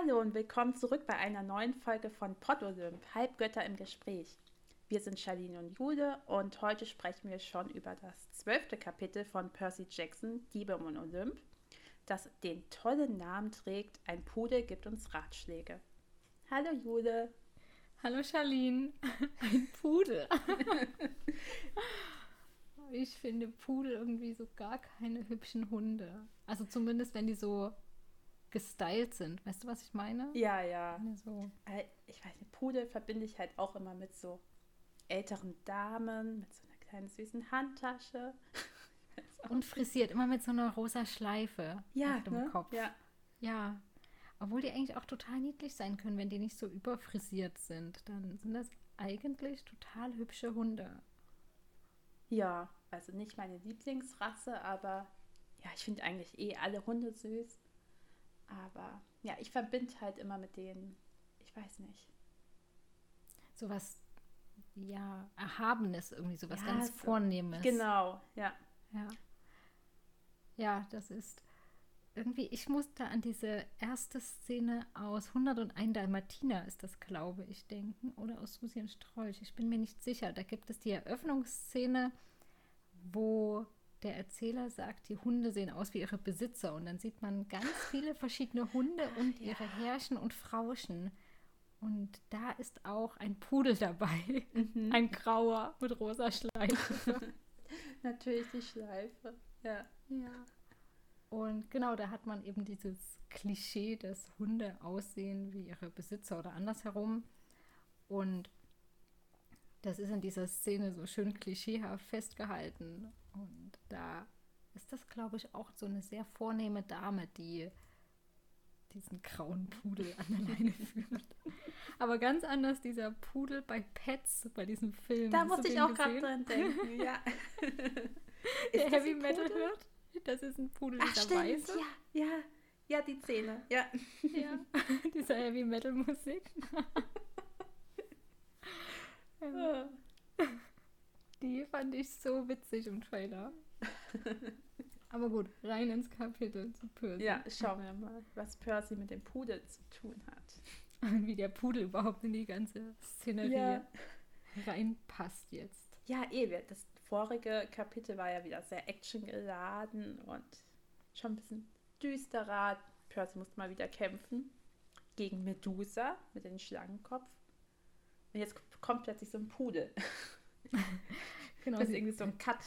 Hallo und willkommen zurück bei einer neuen Folge von Podolymp, Halbgötter im Gespräch. Wir sind Charlene und Jude und heute sprechen wir schon über das zwölfte Kapitel von Percy Jackson, Diebe um Olymp, das den tollen Namen trägt, ein Pudel gibt uns Ratschläge. Hallo Jude. Hallo Charlene. Ein Pudel. ich finde Pudel irgendwie so gar keine hübschen Hunde. Also zumindest, wenn die so gestylt sind. Weißt du, was ich meine? Ja, ja. So. Ich weiß nicht, Pudel verbinde ich halt auch immer mit so älteren Damen, mit so einer kleinen süßen Handtasche. Und frisiert, immer mit so einer rosa Schleife ja, auf dem ne? Kopf. Ja. Ja. Obwohl die eigentlich auch total niedlich sein können, wenn die nicht so überfrisiert sind. Dann sind das eigentlich total hübsche Hunde. Ja, also nicht meine Lieblingsrasse, aber ja, ich finde eigentlich eh alle Hunde süß. Aber ja, ich verbinde halt immer mit denen, ich weiß nicht. Sowas, ja, Erhabenes irgendwie, sowas Ja, ganz so- Vornehmes. Genau, ja. Ja. Ja, das ist irgendwie, ich musste an diese erste Szene aus 101 Dalmatiner, ist das, glaube ich, denken. Oder aus Susi und Strolch. Ich bin mir nicht sicher. Da gibt es die Eröffnungsszene, wo der Erzähler sagt, die Hunde sehen aus wie ihre Besitzer. Und dann sieht man ganz viele verschiedene Hunde und ja. ihre Herrchen und Frauschen. Und da ist auch ein Pudel dabei. Mhm. Ein grauer mit rosa Schleife. Natürlich die Schleife. Ja. Ja. Und genau, da hat man eben dieses Klischee, dass Hunde aussehen wie ihre Besitzer oder andersherum. Und das ist in dieser Szene so schön klischeehaft festgehalten. Und da ist das, glaube ich, auch so eine sehr vornehme Dame, die diesen grauen Pudel an der Leine führt. Aber ganz anders dieser Pudel bei Pets, bei diesem Film. Da Hast musste ich auch gerade dran denken, ja. Der Heavy Metal hört. Das ist ein Pudel, Ach, dieser stimmt, weiße. ja, ja. Ja, die Zähne, ja. Ja, diese Heavy Metal Musik. Ah. Die fand ich so witzig im Trailer. Aber gut, rein ins Kapitel zu Percy. Ja, schauen wir mal, was Percy mit dem Pudel zu tun hat. Wie der Pudel überhaupt in die ganze Szenerie Ja. reinpasst jetzt. Ja, eh, das vorige Kapitel war ja wieder sehr actiongeladen und schon ein bisschen düsterer. Percy musste mal wieder kämpfen gegen Medusa mit dem Schlangenkopf. Und jetzt kommt plötzlich so ein Pudel. Genau, Das ist irgendwie so ein Cut.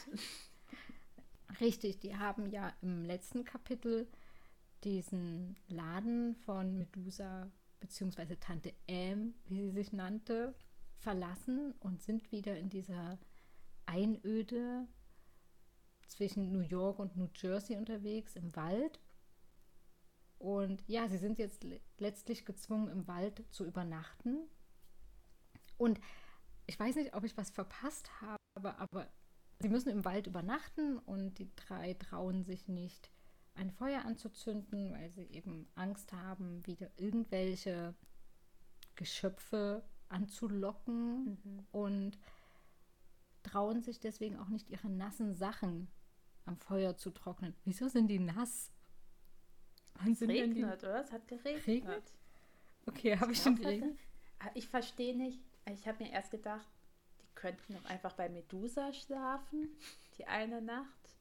Richtig, die haben ja im letzten Kapitel diesen Laden von Medusa beziehungsweise Tante Am, wie sie sich nannte, verlassen und sind wieder in dieser Einöde zwischen New York und New Jersey unterwegs im Wald. Und ja, sie sind jetzt le letztlich gezwungen, im Wald zu übernachten. Und ich weiß nicht, ob ich was verpasst habe, aber sie müssen im Wald übernachten und die drei trauen sich nicht, ein Feuer anzuzünden, weil sie eben Angst haben, wieder irgendwelche Geschöpfe anzulocken Mhm. und trauen sich deswegen auch nicht, ihre nassen Sachen am Feuer zu trocknen. Wieso sind die nass? Wann Es denn die- regnet, oder? Es hat geregnet. Regnet? Okay, habe ich Ja, schon geregnet? Ah, Ich verstehe nicht. Ich habe mir erst gedacht, könnten doch einfach bei Medusa schlafen, die eine Nacht.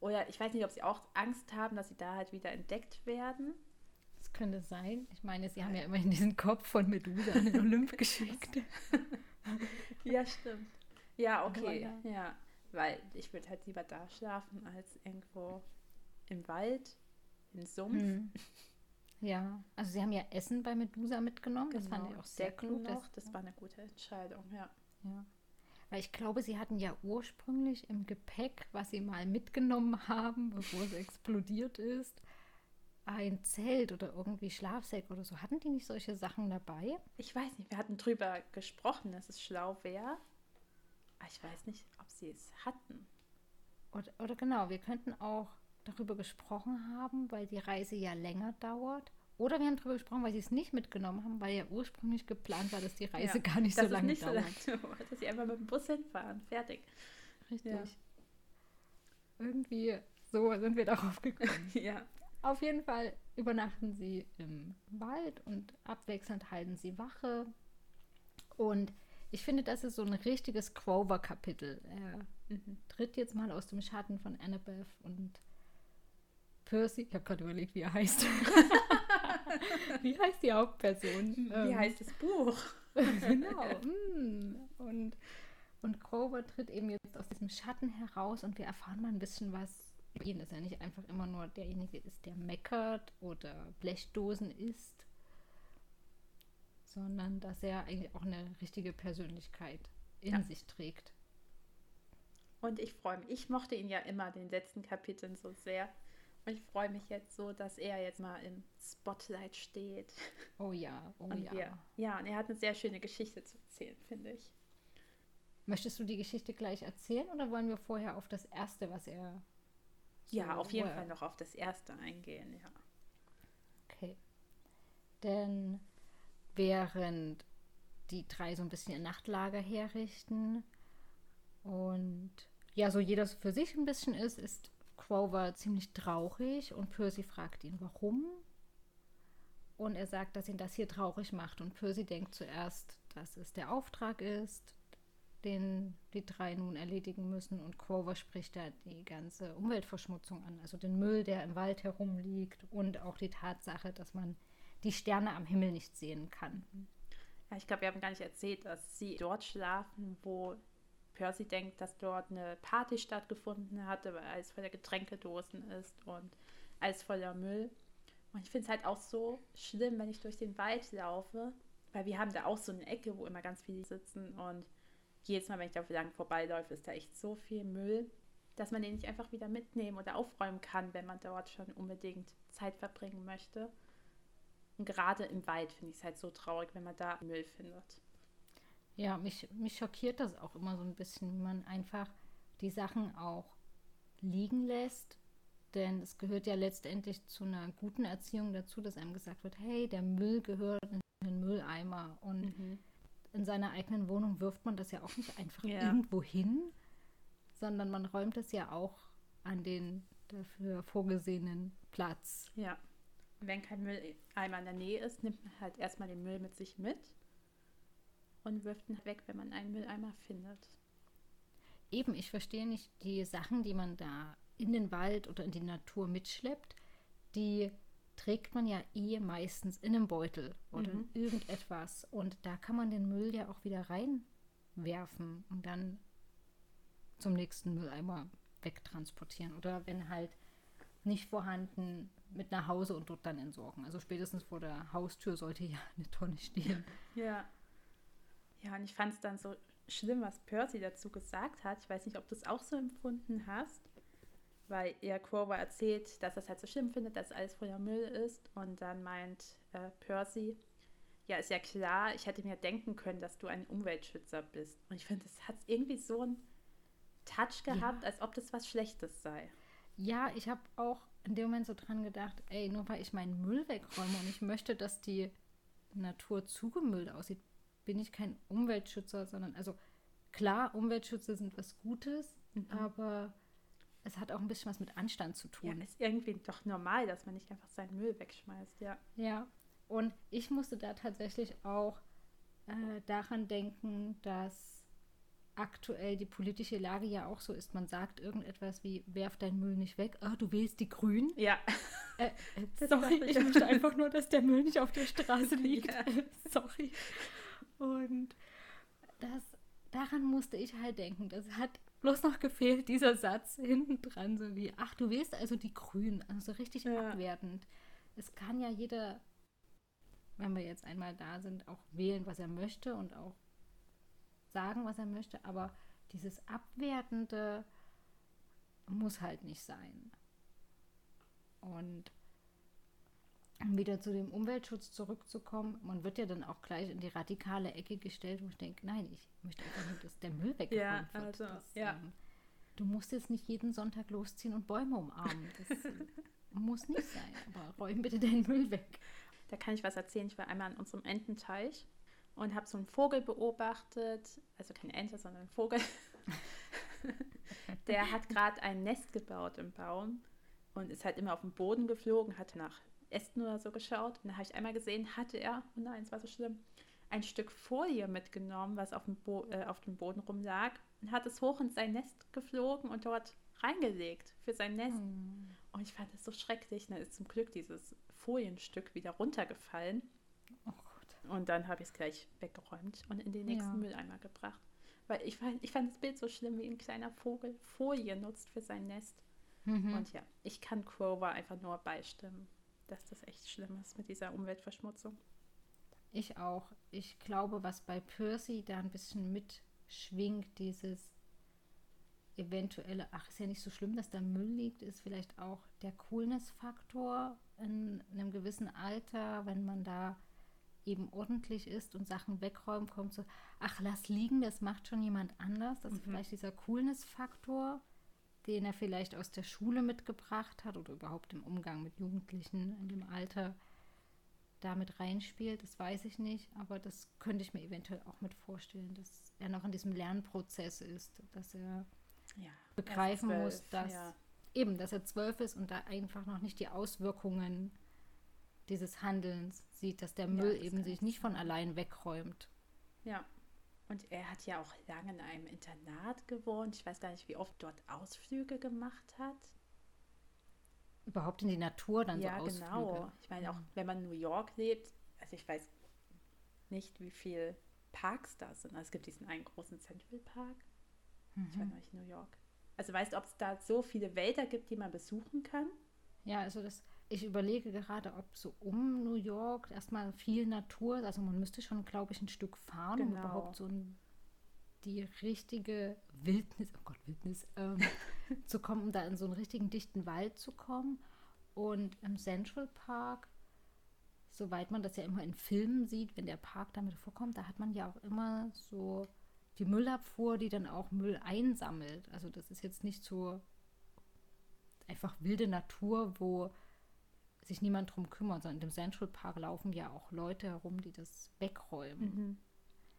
Oder ich weiß nicht, ob sie auch Angst haben, dass sie da halt wieder entdeckt werden. Das könnte sein. Ich meine, sie haben ja immerhin diesen Kopf von Medusa an den Olymp geschickt. Ja, stimmt. Ja, okay. Ja, weil ich würde halt lieber da schlafen als irgendwo im Wald, im Sumpf. Hm. Ja, also sie haben ja Essen bei Medusa mitgenommen. Das fand ich Genau. auch sehr Decken klug. noch. dass- Das war eine gute Entscheidung, ja. Ja. Weil ich glaube, sie hatten ja ursprünglich im Gepäck, was sie mal mitgenommen haben, bevor es explodiert ist, ein Zelt oder irgendwie Schlafsäcke oder so. Hatten die nicht solche Sachen dabei? Ich weiß nicht, wir hatten drüber gesprochen, dass es schlau wäre. Aber ich weiß nicht, ob sie es hatten. Oder, oder genau, wir könnten auch darüber gesprochen haben, weil die Reise ja länger dauert. Oder wir haben darüber gesprochen, weil sie es nicht mitgenommen haben, weil ja ursprünglich geplant war, dass die Reise Ja, gar nicht so lange nicht dauert. so lange dauert, dass sie einfach mit dem Bus hinfahren. Fertig. Richtig. Ja. Irgendwie so sind wir darauf gekommen. Ja. Auf jeden Fall übernachten sie im Wald und abwechselnd halten sie Wache. Und ich finde, das ist so ein richtiges Grover-Kapitel. Er mhm. tritt jetzt mal aus dem Schatten von Annabeth und Percy. Ich habe gerade überlegt, wie er heißt. wie heißt die Hauptperson? Wie ähm, heißt das Buch? genau. Mm. Und, und Grover tritt eben jetzt aus diesem Schatten heraus und wir erfahren mal ein bisschen was über ihn, dass er nicht einfach immer nur derjenige ist, der meckert oder Blechdosen isst, sondern dass er eigentlich auch eine richtige Persönlichkeit in ja. sich trägt. Und ich freue mich. Ich mochte ihn ja immer den letzten Kapiteln so sehr. Ich freue mich jetzt so, dass er jetzt mal im Spotlight steht. Oh ja, oh und ja. Wir, ja, und er hat eine sehr schöne Geschichte zu erzählen, finde ich. Möchtest du die Geschichte gleich erzählen oder wollen wir vorher auf das Erste, was er. So ja, auf jeden Fall noch auf das Erste eingehen, ja. Okay. Denn während die drei so ein bisschen ihr Nachtlager herrichten und ja, so jeder für sich ein bisschen ist, ist Grover ziemlich traurig und Percy fragt ihn, warum. Und er sagt, dass ihn das hier traurig macht. Und Percy denkt zuerst, dass es der Auftrag ist, den die drei nun erledigen müssen. Und Grover spricht da die ganze Umweltverschmutzung an, also den Müll, der im Wald herumliegt und auch die Tatsache, dass man die Sterne am Himmel nicht sehen kann. Ja, ich glaube, wir haben gar nicht erzählt, dass sie dort schlafen, wo Percy denkt, dass dort eine Party stattgefunden hatte, weil alles voller Getränkedosen ist und alles voller Müll. Und ich finde es halt auch so schlimm, wenn ich durch den Wald laufe, weil wir haben da auch so eine Ecke, wo immer ganz viele sitzen und jedes Mal, wenn ich da lang vorbeiläufe, ist da echt so viel Müll, dass man den nicht einfach wieder mitnehmen oder aufräumen kann, wenn man dort schon unbedingt Zeit verbringen möchte. Und gerade im Wald finde ich es halt so traurig, wenn man da Müll findet. Ja, mich, mich schockiert das auch immer so ein bisschen, wie man einfach die Sachen auch liegen lässt. Denn es gehört ja letztendlich zu einer guten Erziehung dazu, dass einem gesagt wird, hey, der Müll gehört in den Mülleimer. Und mhm. in seiner eigenen Wohnung wirft man das ja auch nicht einfach ja. irgendwo hin, sondern man räumt es ja auch an den dafür vorgesehenen Platz. Ja. Wenn kein Mülleimer in der Nähe ist, nimmt man halt erstmal den Müll mit sich mit und wirft ihn weg, wenn man einen Mülleimer findet. Eben, ich verstehe nicht die Sachen, die man da in den Wald oder in die Natur mitschleppt, die trägt man ja eh meistens in einem Beutel oder mhm. in irgendetwas. Und da kann man den Müll ja auch wieder reinwerfen und dann zum nächsten Mülleimer wegtransportieren. Oder wenn halt nicht vorhanden, mit nach Hause und dort dann entsorgen. Also spätestens vor der Haustür sollte ja eine Tonne stehen. Ja. Ja, und ich fand es dann so schlimm, was Percy dazu gesagt hat. Ich weiß nicht, ob du es auch so empfunden hast, weil er Grover erzählt, dass er es halt so schlimm findet, dass alles voller Müll ist. Und dann meint äh, Percy, ja, ist ja klar, ich hätte mir denken können, dass du ein Umweltschützer bist. Und ich finde, das hat irgendwie so einen Touch gehabt, ja. als ob das was Schlechtes sei. Ja, ich habe auch in dem Moment so dran gedacht, ey, nur weil ich meinen Müll wegräume und ich möchte, dass die Natur zugemüllt aussieht, bin ich kein Umweltschützer, sondern also klar, Umweltschützer sind was Gutes, mhm. aber es hat auch ein bisschen was mit Anstand zu tun. Ja, ist irgendwie doch normal, dass man nicht einfach seinen Müll wegschmeißt, ja. Ja, und ich musste da tatsächlich auch äh, daran denken, dass aktuell die politische Lage ja auch so ist. Man sagt irgendetwas wie, werf deinen Müll nicht weg. Ah, du wählst die Grünen. Ja. Äh, äh, sorry, ich möchte einfach nur, dass der Müll nicht auf der Straße liegt. Ja. sorry. Und das, daran musste ich halt denken. Das hat bloß noch gefehlt, dieser Satz hinten dran, so wie, ach, du willst also die Grünen, also so richtig ja. abwertend. Es kann ja jeder, wenn wir jetzt einmal da sind, auch wählen, was er möchte und auch sagen, was er möchte, aber dieses Abwertende muss halt nicht sein. Und wieder zu dem Umweltschutz zurückzukommen, man wird ja dann auch gleich in die radikale Ecke gestellt, wo ich denke, nein, ich möchte einfach nur, dass der Müll weggeräumt ja, wird. Also, dass, ja. ähm, du musst jetzt nicht jeden Sonntag losziehen und Bäume umarmen. Das muss nicht sein, aber räum bitte den Müll weg. Da kann ich was erzählen. Ich war einmal an unserem Ententeich und habe so einen Vogel beobachtet, also kein Ente, sondern ein Vogel. Der hat gerade ein Nest gebaut im Baum und ist halt immer auf den Boden geflogen, hat nach Ästen oder so geschaut. Und dann habe ich einmal gesehen, hatte er, oh nein, es war so schlimm, ein Stück Folie mitgenommen, was auf dem, Bo äh, auf dem Boden rumlag und hat es hoch in sein Nest geflogen und dort reingelegt für sein Nest. Mm. Und ich fand das so schrecklich. Dann ist zum Glück dieses Folienstück wieder runtergefallen. Oh. Und dann habe ich es gleich weggeräumt und in den nächsten ja. Mülleimer gebracht. Weil ich fand, ich fand das Bild so schlimm, wie ein kleiner Vogel Folie nutzt für sein Nest. Mhm. Und ja, ich kann Grover einfach nur beistimmen, dass das echt schlimm ist mit dieser Umweltverschmutzung. Ich auch. Ich glaube, was bei Percy da ein bisschen mitschwingt, dieses eventuelle, ach, ist ja nicht so schlimm, dass da Müll liegt, ist vielleicht auch der Coolness-Faktor in einem gewissen Alter, wenn man da eben ordentlich ist und Sachen wegräumt, kommt so, ach, lass liegen, das macht schon jemand anders. Das mhm. ist vielleicht dieser Coolness-Faktor, den er vielleicht aus der Schule mitgebracht hat oder überhaupt im Umgang mit Jugendlichen in dem Alter damit reinspielt, das weiß ich nicht, aber das könnte ich mir eventuell auch mit vorstellen, dass er noch in diesem Lernprozess ist, dass er ja, begreifen zwölf, muss, dass ja. eben, dass er zwölf ist und da einfach noch nicht die Auswirkungen dieses Handelns sieht, dass der Müll ja, eben sich nicht von allein wegräumt. Ja. Und er hat ja auch lange in einem Internat gewohnt. Ich weiß gar nicht, wie oft dort Ausflüge gemacht hat. Überhaupt in die Natur dann ja, so Ausflüge. Ja, genau. Ich meine, auch wenn man in New York lebt, also ich weiß nicht, wie viele Parks da sind. Also es gibt diesen einen großen Central Park. Mhm. Ich war noch nicht in New York. Also weißt du, ob es da so viele Wälder gibt, die man besuchen kann? Ja, also das, ich überlege gerade, ob so um New York erstmal viel Natur, also man müsste schon, glaube ich, ein Stück fahren, genau. um überhaupt so ein, die richtige Wildnis, oh Gott, Wildnis, ähm, zu kommen, um da in so einen richtigen dichten Wald zu kommen. Und im Central Park, soweit man das ja immer in Filmen sieht, wenn der Park damit vorkommt, da hat man ja auch immer so die Müllabfuhr, die dann auch Müll einsammelt. Also das ist jetzt nicht so einfach wilde Natur, wo sich niemand drum kümmert, sondern in dem Central Park laufen ja auch Leute herum, die das wegräumen.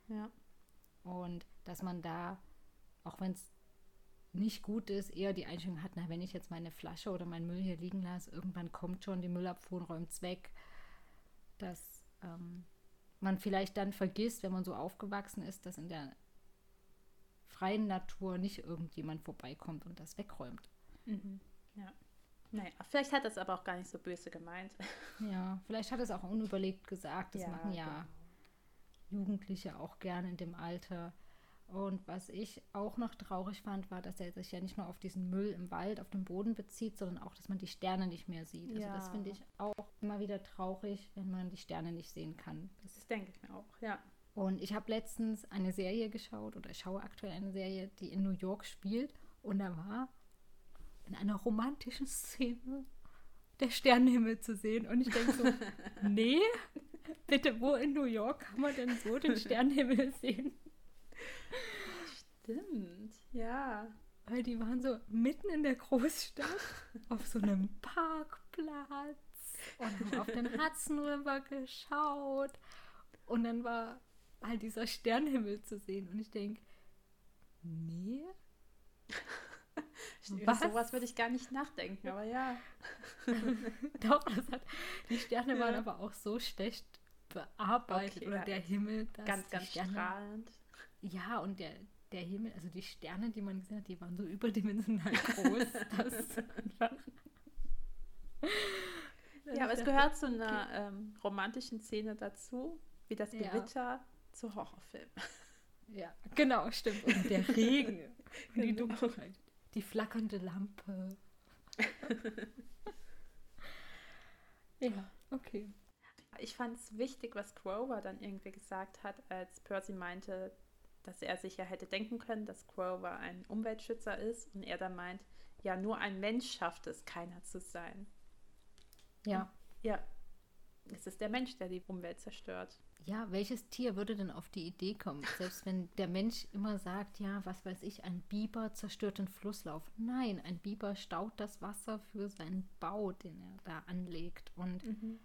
Mhm. Ja. Und dass man da, auch wenn es nicht gut ist, eher die Einstellung hat, na, wenn ich jetzt meine Flasche oder meinen Müll hier liegen lasse, irgendwann kommt schon die Müllabfuhr und räumt es weg. Dass ähm, man vielleicht dann vergisst, wenn man so aufgewachsen ist, dass in der freien Natur nicht irgendjemand vorbeikommt und das wegräumt. Mhm. Ja. Naja, vielleicht hat es aber auch gar nicht so böse gemeint. Ja, vielleicht hat es auch unüberlegt gesagt. Das ja, machen ja genau. Jugendliche auch gerne in dem Alter. Und was ich auch noch traurig fand, war, dass er sich ja nicht nur auf diesen Müll im Wald, auf dem Boden bezieht, sondern auch, dass man die Sterne nicht mehr sieht. Also ja. das finde ich auch immer wieder traurig, wenn man die Sterne nicht sehen kann. Das, das denke ich mir auch, ja. Und ich habe letztens eine Serie geschaut oder ich schaue aktuell eine Serie, die in New York spielt. Und da war in einer romantischen Szene der Sternenhimmel zu sehen. Und ich denke so, nee, bitte, wo in New York kann man denn so den Sternenhimmel sehen? Stimmt, ja. Weil die waren so mitten in der Großstadt auf so einem Parkplatz und haben auf den Hudson River geschaut. Und dann war halt dieser Sternenhimmel zu sehen. Und ich denke, nee. Was? Sowas würde ich gar nicht nachdenken, aber ja. Doch, das hat, die Sterne ja. waren aber auch so schlecht bearbeitet. Okay, oder ja. der Himmel. ganz, ganz Sterne, strahlend. Ja, und der, der Himmel, also die Sterne, die man gesehen hat, die waren so überdimensional groß. dass ja, aber es gehört zu einer ähm, romantischen Szene dazu, wie das Gewitter ja zu Horrorfilmen. Ja, genau, stimmt. Und der Regen. Und die genau. Dunkelheit. Die flackernde Lampe. ja, okay. Ich fand es wichtig, was Grover dann irgendwie gesagt hat, als Percy meinte, dass er sich ja hätte denken können, dass Grover ein Umweltschützer ist und er dann meint, ja, nur ein Mensch schafft es, keiner zu sein. Ja. Ja, es ist der Mensch, der die Umwelt zerstört. Ja, welches Tier würde denn auf die Idee kommen? Selbst wenn der Mensch immer sagt, ja, was weiß ich, ein Biber zerstört den Flusslauf. Nein, ein Biber staut das Wasser für seinen Bau, den er da anlegt und mhm.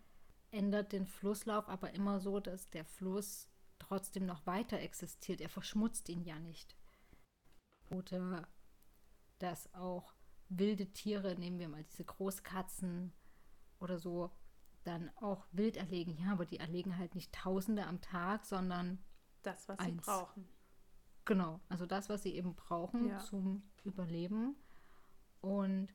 ändert den Flusslauf aber immer so, dass der Fluss trotzdem noch weiter existiert. Er verschmutzt ihn ja nicht. Oder dass auch wilde Tiere, nehmen wir mal diese Großkatzen oder so, dann auch wild erlegen. Ja, aber die erlegen halt nicht Tausende am Tag, sondern das, was eins. sie brauchen. Genau, also das, was sie eben brauchen ja. zum Überleben. Und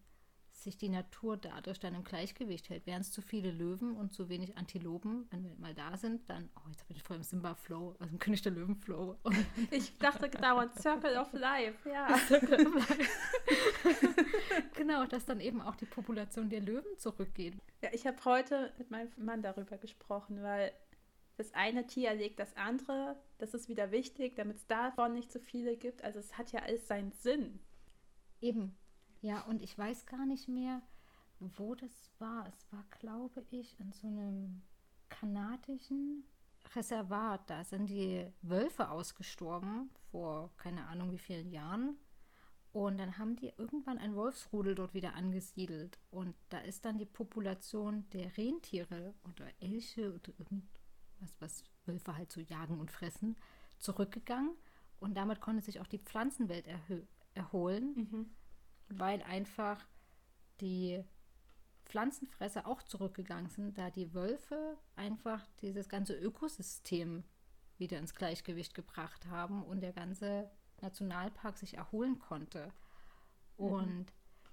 sich die Natur dadurch dann im Gleichgewicht hält. Wären es zu viele Löwen und zu wenig Antilopen, wenn wir mal da sind, dann, oh, jetzt bin ich voll im Simba-Flow, also im König der Löwen-Flow. Ich dachte dauernd Circle of Life, ja. Circle of Life. genau, dass dann eben auch die Population der Löwen zurückgeht. Ja, ich habe heute mit meinem Mann darüber gesprochen, weil das eine Tier erlegt das andere. Das ist wieder wichtig, damit es davon nicht so viele gibt. Also es hat ja alles seinen Sinn. Eben, ja, und ich weiß gar nicht mehr, wo das war. Es war, glaube ich, in so einem kanadischen Reservat. Da sind die Wölfe ausgestorben vor keine Ahnung wie vielen Jahren. Und dann haben die irgendwann ein Wolfsrudel dort wieder angesiedelt. Und da ist dann die Population der Rentiere oder Elche oder irgendwas, was Wölfe halt so jagen und fressen, zurückgegangen. Und damit konnte sich auch die Pflanzenwelt erholen. Mhm weil einfach die Pflanzenfresser auch zurückgegangen sind, da die Wölfe einfach dieses ganze Ökosystem wieder ins Gleichgewicht gebracht haben und der ganze Nationalpark sich erholen konnte. Mhm. Und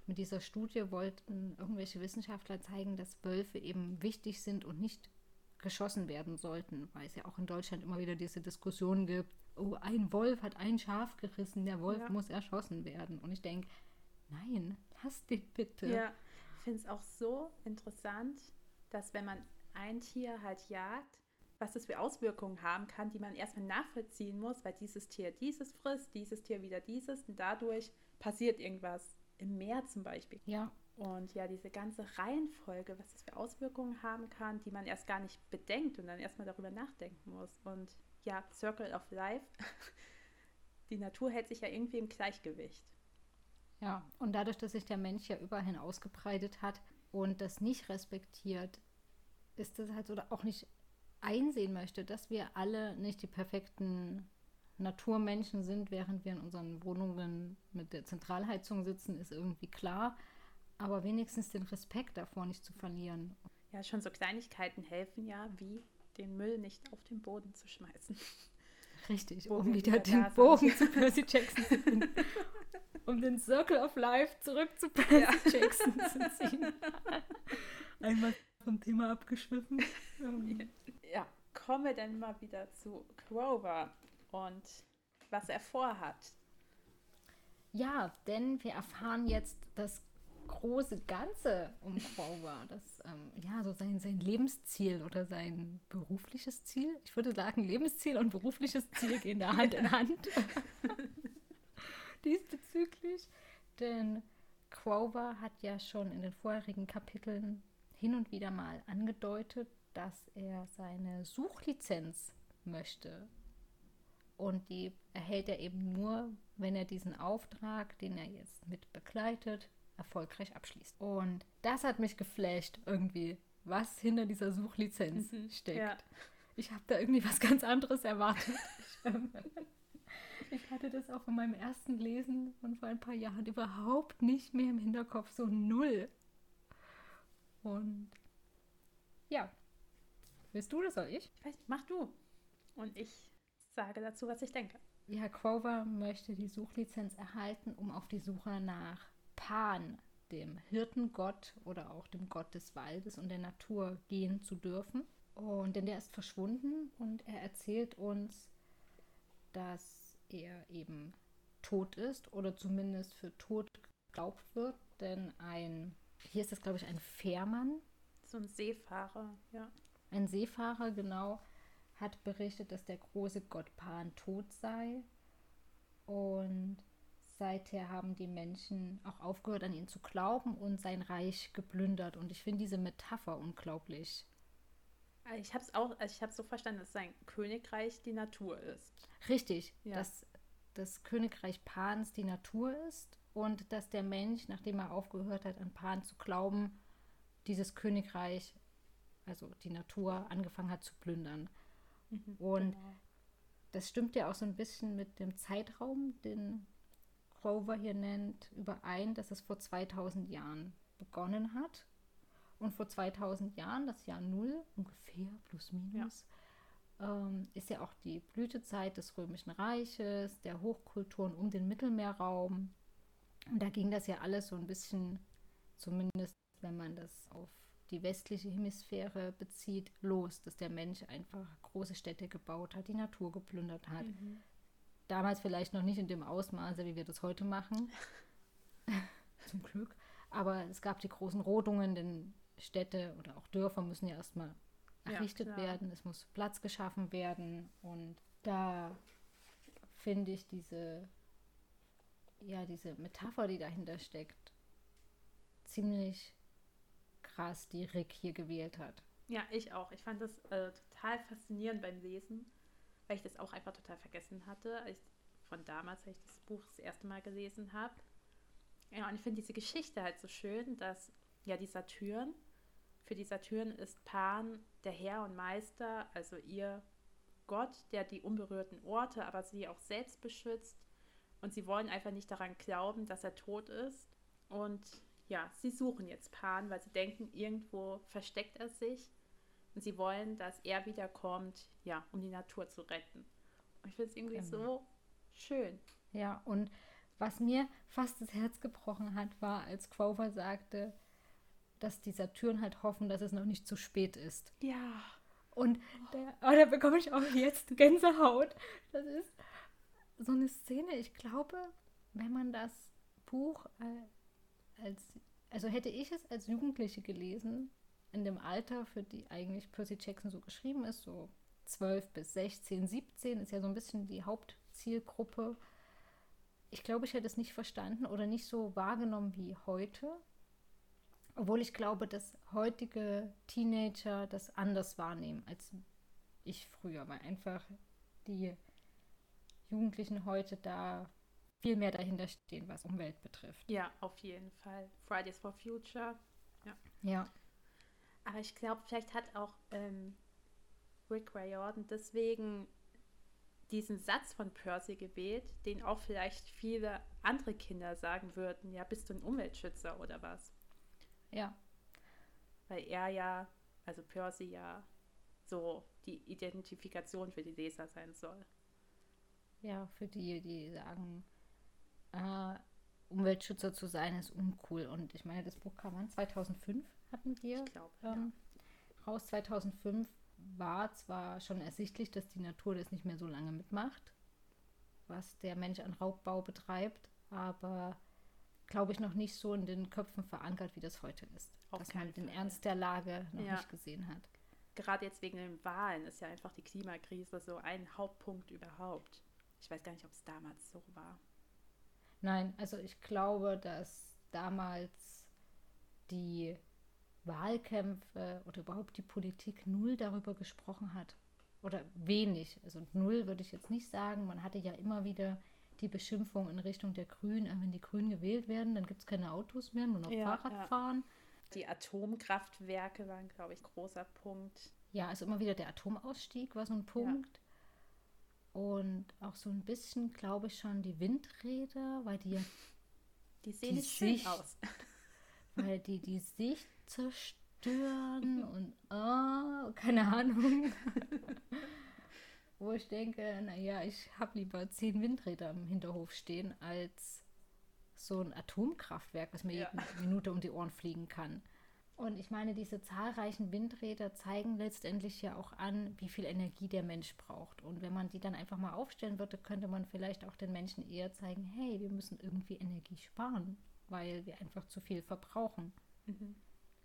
mit dieser Studie wollten irgendwelche Wissenschaftler zeigen, dass Wölfe eben wichtig sind und nicht geschossen werden sollten, weil es ja auch in Deutschland immer wieder diese Diskussion gibt, oh, ein Wolf hat ein Schaf gerissen, der Wolf ja. muss erschossen werden. Und ich denke, Nein, lass den bitte. Ja, ich finde es auch so interessant, dass wenn man ein Tier halt jagt, was das für Auswirkungen haben kann, die man erstmal nachvollziehen muss, weil dieses Tier dieses frisst, dieses Tier wieder dieses und dadurch passiert irgendwas im Meer zum Beispiel. Ja. Und ja, diese ganze Reihenfolge, was das für Auswirkungen haben kann, die man erst gar nicht bedenkt und dann erstmal darüber nachdenken muss. Und ja, Circle of Life, die Natur hält sich ja irgendwie im Gleichgewicht. Ja, und dadurch, dass sich der Mensch ja überall ausgebreitet hat und das nicht respektiert, ist das halt oder auch nicht einsehen möchte, dass wir alle nicht die perfekten Naturmenschen sind, während wir in unseren Wohnungen mit der Zentralheizung sitzen, ist irgendwie klar. Aber wenigstens den Respekt davor nicht zu verlieren. Ja, schon so Kleinigkeiten helfen ja, wie den Müll nicht auf den Boden zu schmeißen. Richtig, um wieder den Bogen zu Percy Jackson zu finden. um den Circle of Life zurück zu Percy ja. Jackson zu ziehen. Einmal vom Thema abgeschwiffen. Ja, kommen wir dann mal wieder zu Grover und was er vorhat. Ja, denn wir erfahren jetzt das große Ganze um Grover. Das, ähm, ja, so sein, sein Lebensziel oder sein berufliches Ziel. Ich würde sagen, Lebensziel und berufliches Ziel gehen da Hand in Hand. diesbezüglich, denn Grover hat ja schon in den vorherigen Kapiteln hin und wieder mal angedeutet, dass er seine Suchlizenz möchte. Und die erhält er eben nur, wenn er diesen Auftrag, den er jetzt mit begleitet, erfolgreich abschließt. Und das hat mich geflasht irgendwie, was hinter dieser Suchlizenz mhm, steckt. Ja. Ich habe da irgendwie was ganz anderes erwartet. Ich hatte das auch von meinem ersten Lesen von vor ein paar Jahren überhaupt nicht mehr im Hinterkopf, so null. Und ja, willst du das soll ich? Ich weiß, mach du. Und ich sage dazu, was ich denke. Ja, Grover möchte die Suchlizenz erhalten, um auf die Suche nach Pan, dem Hirtengott oder auch dem Gott des Waldes und der Natur gehen zu dürfen. Und denn der ist verschwunden und er erzählt uns, dass er eben tot ist oder zumindest für tot geglaubt wird. Denn ein, hier ist das glaube ich ein Fährmann. So ein Seefahrer, ja. Ein Seefahrer, genau, hat berichtet, dass der große Gott Pan tot sei. Und seither haben die Menschen auch aufgehört, an ihn zu glauben und sein Reich geplündert. Und ich finde diese Metapher unglaublich. Ich habe es auch, also ich habe so verstanden, dass sein Königreich die Natur ist. Richtig, ja. dass das Königreich Pans die Natur ist und dass der Mensch, nachdem er aufgehört hat, an Pan zu glauben, dieses Königreich, also die Natur, angefangen hat zu plündern. Mhm, und genau. das stimmt ja auch so ein bisschen mit dem Zeitraum, den Quover hier nennt, überein, dass es vor 2000 Jahren begonnen hat. Und vor 2000 Jahren, das Jahr Null, ungefähr, plus minus, ja. ähm, ist ja auch die Blütezeit des Römischen Reiches, der Hochkulturen um den Mittelmeerraum. Und da ging das ja alles so ein bisschen, zumindest wenn man das auf die westliche Hemisphäre bezieht, los, dass der Mensch einfach große Städte gebaut hat, die Natur geplündert hat. Mhm. Damals vielleicht noch nicht in dem Ausmaße, wie wir das heute machen. Zum Glück. Aber es gab die großen Rodungen, denn Städte oder auch Dörfer müssen ja erstmal errichtet ja, werden. Es muss Platz geschaffen werden. Und da finde ich diese, ja, diese Metapher, die dahinter steckt, ziemlich krass, die Rick hier gewählt hat. Ja, ich auch. Ich fand das äh, total faszinierend beim Lesen, weil ich das auch einfach total vergessen hatte, ich von damals, als ich das Buch das erste Mal gelesen habe. Ja, und ich finde diese Geschichte halt so schön, dass ja die Saturn, für die Saturn ist Pan der Herr und Meister, also ihr Gott, der die unberührten Orte, aber sie auch selbst beschützt. Und sie wollen einfach nicht daran glauben, dass er tot ist. Und ja, sie suchen jetzt Pan, weil sie denken, irgendwo versteckt er sich. Und sie wollen, dass er wiederkommt, ja, um die Natur zu retten. Und ich finde es irgendwie genau. so schön. Ja, und was mir fast das Herz gebrochen hat, war, als Quover sagte, dass die Saturn halt hoffen, dass es noch nicht zu spät ist. Ja. Und der, oh, da bekomme ich auch jetzt Gänsehaut. Das ist so eine Szene, ich glaube, wenn man das Buch äh, als, also hätte ich es als Jugendliche gelesen, in dem Alter, für die eigentlich Percy Jackson so geschrieben ist, so 12 bis 16, 17 ist ja so ein bisschen die Hauptzielgruppe. Ich glaube, ich hätte es nicht verstanden oder nicht so wahrgenommen wie heute. Obwohl ich glaube, dass heutige Teenager das anders wahrnehmen als ich früher, weil einfach die Jugendlichen heute da viel mehr dahinter stehen, was Umwelt betrifft. Ja, auf jeden Fall. Fridays for Future. Ja. ja. Aber ich glaube, vielleicht hat auch ähm, Rick Riordan deswegen diesen Satz von Percy gewählt, den auch vielleicht viele andere Kinder sagen würden, ja, bist du ein Umweltschützer oder was? Ja. Weil er ja, also Percy ja so die Identifikation für die Leser sein soll. Ja, für die, die sagen, äh, Umweltschützer zu sein ist uncool. Und ich meine, das Buch kam an 2005 hatten wir ich glaub, ähm, ja. raus. 2005 war zwar schon ersichtlich, dass die Natur das nicht mehr so lange mitmacht, was der Mensch an Raubbau betreibt, aber glaube ich, noch nicht so in den Köpfen verankert, wie das heute ist. Auf dass man den Ernst der Lage noch ja. nicht gesehen hat. Gerade jetzt wegen den Wahlen ist ja einfach die Klimakrise so ein Hauptpunkt überhaupt. Ich weiß gar nicht, ob es damals so war. Nein, also ich glaube, dass damals die Wahlkämpfe oder überhaupt die Politik null darüber gesprochen hat. Oder wenig. Also null würde ich jetzt nicht sagen. Man hatte ja immer wieder die Beschimpfung in Richtung der Grünen, äh, wenn die Grünen gewählt werden, dann gibt es keine Autos mehr, nur noch ja, Fahrradfahren. Ja. Die Atomkraftwerke waren, glaube ich, großer Punkt. Ja, also immer wieder der Atomausstieg war so ein Punkt. Ja. Und auch so ein bisschen, glaube ich, schon die Windräder, weil die Die sehen die schön Sicht, aus. Weil die die Sicht zerstören und oh, keine Ahnung wo ich denke, naja, ich habe lieber zehn Windräder im Hinterhof stehen, als so ein Atomkraftwerk, was mir ja. jede Minute um die Ohren fliegen kann. Und ich meine, diese zahlreichen Windräder zeigen letztendlich ja auch an, wie viel Energie der Mensch braucht. Und wenn man die dann einfach mal aufstellen würde, könnte man vielleicht auch den Menschen eher zeigen, hey, wir müssen irgendwie Energie sparen, weil wir einfach zu viel verbrauchen. Mhm.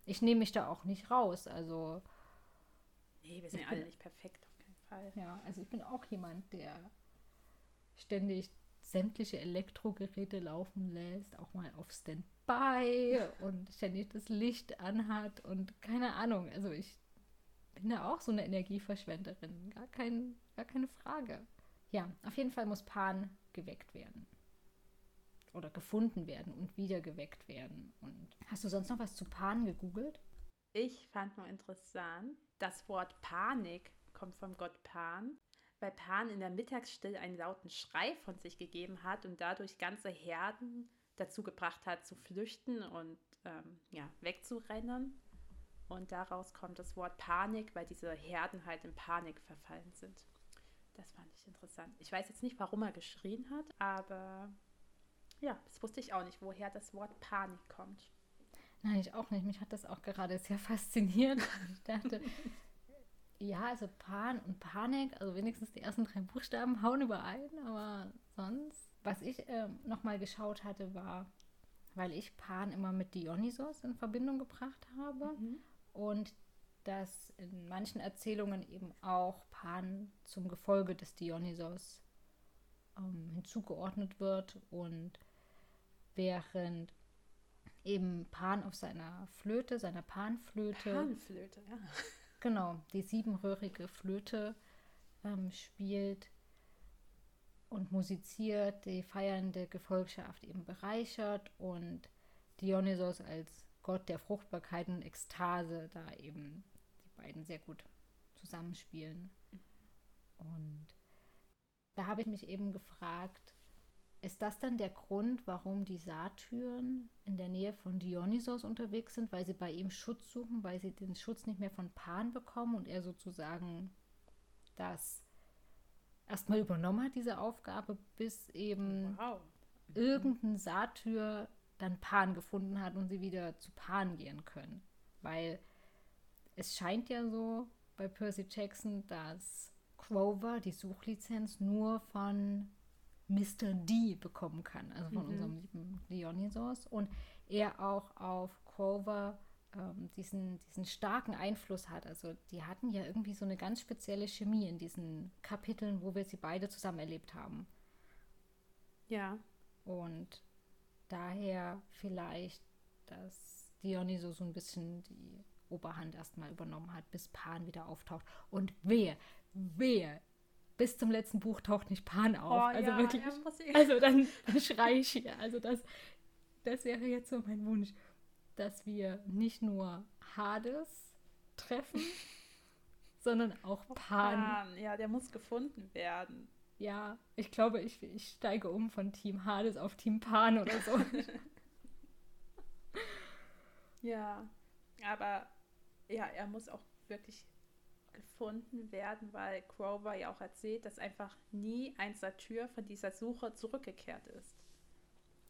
Ich nehme mich da auch nicht raus. Also. Nee, wir sind ja alle nicht perfekt. Fall. Ja, also ich bin auch jemand, der ständig sämtliche Elektrogeräte laufen lässt, auch mal auf Standby und ständig das Licht anhat und keine Ahnung. Also ich bin da auch so eine Energieverschwenderin. Gar, kein, gar keine Frage. Ja, auf jeden Fall muss Pan geweckt werden. Oder gefunden werden und wieder geweckt werden. Und hast du sonst noch was zu Pan gegoogelt? Ich fand nur interessant, das Wort Panik kommt vom Gott Pan. weil Pan in der Mittagsstille einen lauten Schrei von sich gegeben hat und dadurch ganze Herden dazu gebracht hat, zu flüchten und ähm, ja, wegzurennen. Und daraus kommt das Wort Panik, weil diese Herden halt in Panik verfallen sind. Das fand ich interessant. Ich weiß jetzt nicht, warum er geschrien hat, aber ja, das wusste ich auch nicht, woher das Wort Panik kommt. Nein, ich auch nicht. Mich hat das auch gerade sehr fasziniert. Ich dachte, ja, also Pan und Panik, also wenigstens die ersten drei Buchstaben hauen überein, aber sonst. Was ich äh, nochmal geschaut hatte, war, weil ich Pan immer mit Dionysos in Verbindung gebracht habe mhm. und dass in manchen Erzählungen eben auch Pan zum Gefolge des Dionysos ähm, hinzugeordnet wird und während eben Pan auf seiner Flöte, seiner Panflöte. Panflöte, ja. Genau, die siebenröhrige Flöte ähm, spielt und musiziert, die feiernde Gefolgschaft eben bereichert und Dionysos als Gott der Fruchtbarkeit und Ekstase da eben die beiden sehr gut zusammenspielen. Und da habe ich mich eben gefragt, ist das dann der Grund, warum die Satyren in der Nähe von Dionysos unterwegs sind, weil sie bei ihm Schutz suchen, weil sie den Schutz nicht mehr von Pan bekommen und er sozusagen das erstmal übernommen hat, diese Aufgabe, bis eben wow. irgendein Satyr dann Pan gefunden hat und sie wieder zu Pan gehen können. Weil es scheint ja so bei Percy Jackson, dass Grover die Suchlizenz nur von Mr. D bekommen kann, also von mhm. unserem lieben Dionysos. Und er auch auf Grover ähm, diesen, diesen starken Einfluss hat. Also die hatten ja irgendwie so eine ganz spezielle Chemie in diesen Kapiteln, wo wir sie beide zusammen erlebt haben. Ja. Und daher vielleicht, dass Dionysos so ein bisschen die Oberhand erstmal übernommen hat, bis Pan wieder auftaucht. Und wer, wer bis zum letzten Buch taucht nicht Pan auf. Oh, also ja, wirklich. Ja, also dann, dann schrei ich hier. Also das, das wäre jetzt so mein Wunsch, dass wir nicht nur Hades treffen, sondern auch Pan. Pan. Ja, der muss gefunden werden. Ja, ich glaube, ich, ich steige um von Team Hades auf Team Pan oder so. ja, aber ja, er muss auch wirklich gefunden werden, weil Grover ja auch erzählt, dass einfach nie ein Satyr von dieser Suche zurückgekehrt ist.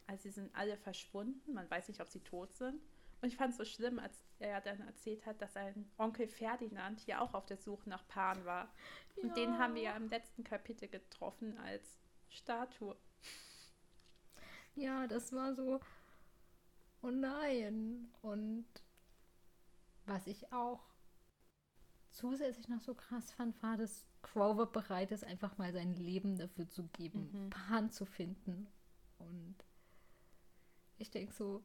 Also sie sind alle verschwunden, man weiß nicht, ob sie tot sind. Und ich fand es so schlimm, als er dann erzählt hat, dass sein Onkel Ferdinand ja auch auf der Suche nach Pan war. Ja. Und den haben wir ja im letzten Kapitel getroffen als Statue. Ja, das war so. Oh nein. Und was ich auch zusätzlich noch so krass fand, war, dass Grover bereit ist, einfach mal sein Leben dafür zu geben, mhm. Pan zu finden. Und ich denke so,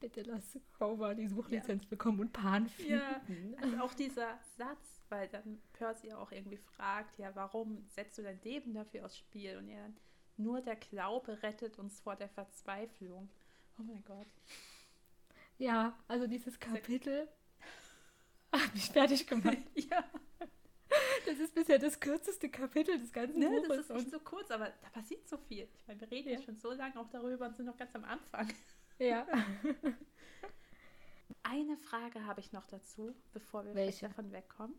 bitte lass Grover die Suchlizenz ja. bekommen und Pan finden. Ja, also auch dieser Satz, weil dann Percy auch irgendwie fragt, ja, warum setzt du dein Leben dafür aufs Spiel? Und er nur der Glaube rettet uns vor der Verzweiflung. Oh mein Gott. Ja, also dieses Kapitel hat mich fertig gemacht. ja. Das ist bisher das kürzeste Kapitel des ganzen ne, Buches. Das ist nicht so kurz, aber da passiert so viel. Ich meine, wir reden ja. schon so lange auch darüber und sind noch ganz am Anfang. Ja. Eine Frage habe ich noch dazu, bevor wir Welche? davon wegkommen.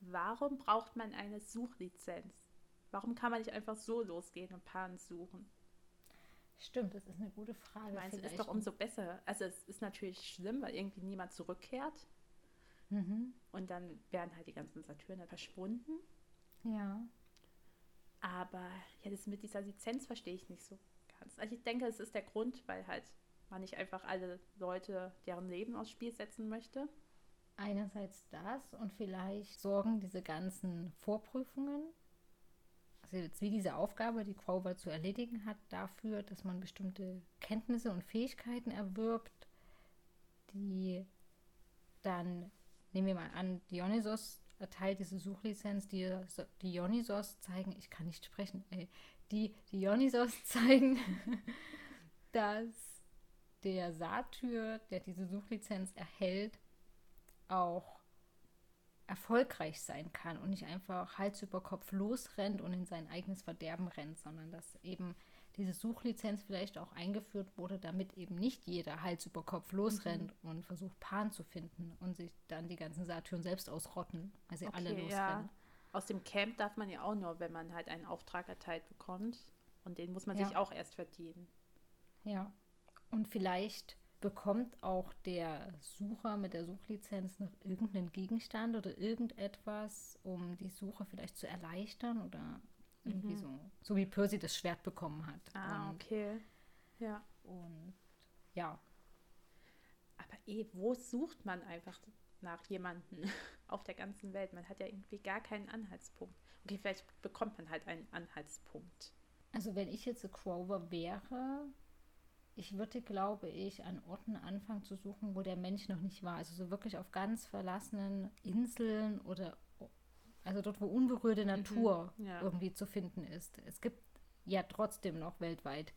Warum braucht man eine Suchlizenz? Warum kann man nicht einfach so losgehen und Paaren suchen? Stimmt, das ist eine gute Frage. Meinst du, ist doch umso besser. Also es ist natürlich schlimm, weil irgendwie niemand zurückkehrt. Mhm. Und dann werden halt die ganzen Saturne verschwunden. Ja. Aber ja, das mit dieser Lizenz verstehe ich nicht so ganz. Also ich denke, es ist der Grund, weil halt man nicht einfach alle Leute deren Leben aufs Spiel setzen möchte. Einerseits das und vielleicht sorgen diese ganzen Vorprüfungen, also jetzt wie diese Aufgabe, die Grover zu erledigen hat, dafür, dass man bestimmte Kenntnisse und Fähigkeiten erwirbt, die dann nehmen wir mal an, Dionysos erteilt diese Suchlizenz, die Dionysos zeigen, ich kann nicht sprechen, ey, die Dionysos zeigen, dass der Satyr, der diese Suchlizenz erhält, auch erfolgreich sein kann und nicht einfach Hals über Kopf losrennt und in sein eigenes Verderben rennt, sondern dass eben diese Suchlizenz vielleicht auch eingeführt wurde, damit eben nicht jeder Hals über Kopf losrennt mhm. und versucht, Pan zu finden und sich dann die ganzen Satyren selbst ausrotten, weil sie okay, alle losrennen. Ja. Aus dem Camp darf man ja auch nur, wenn man halt einen Auftrag erteilt bekommt. Und den muss man ja. sich auch erst verdienen. Ja. Und vielleicht bekommt auch der Sucher mit der Suchlizenz noch irgendeinen Gegenstand oder irgendetwas, um die Suche vielleicht zu erleichtern oder irgendwie mhm. so, so wie Percy das Schwert bekommen hat. Ah, und, okay. Ja. Und ja. Aber eh, wo sucht man einfach nach jemanden auf der ganzen Welt? Man hat ja irgendwie gar keinen Anhaltspunkt. Okay, vielleicht bekommt man halt einen Anhaltspunkt. Also wenn ich jetzt Crower wäre, ich würde, glaube ich, an Orten anfangen zu suchen, wo der Mensch noch nicht war. Also so wirklich auf ganz verlassenen Inseln oder also dort, wo unberührte mhm, Natur mhm, ja. irgendwie zu finden ist. Es gibt ja trotzdem noch weltweit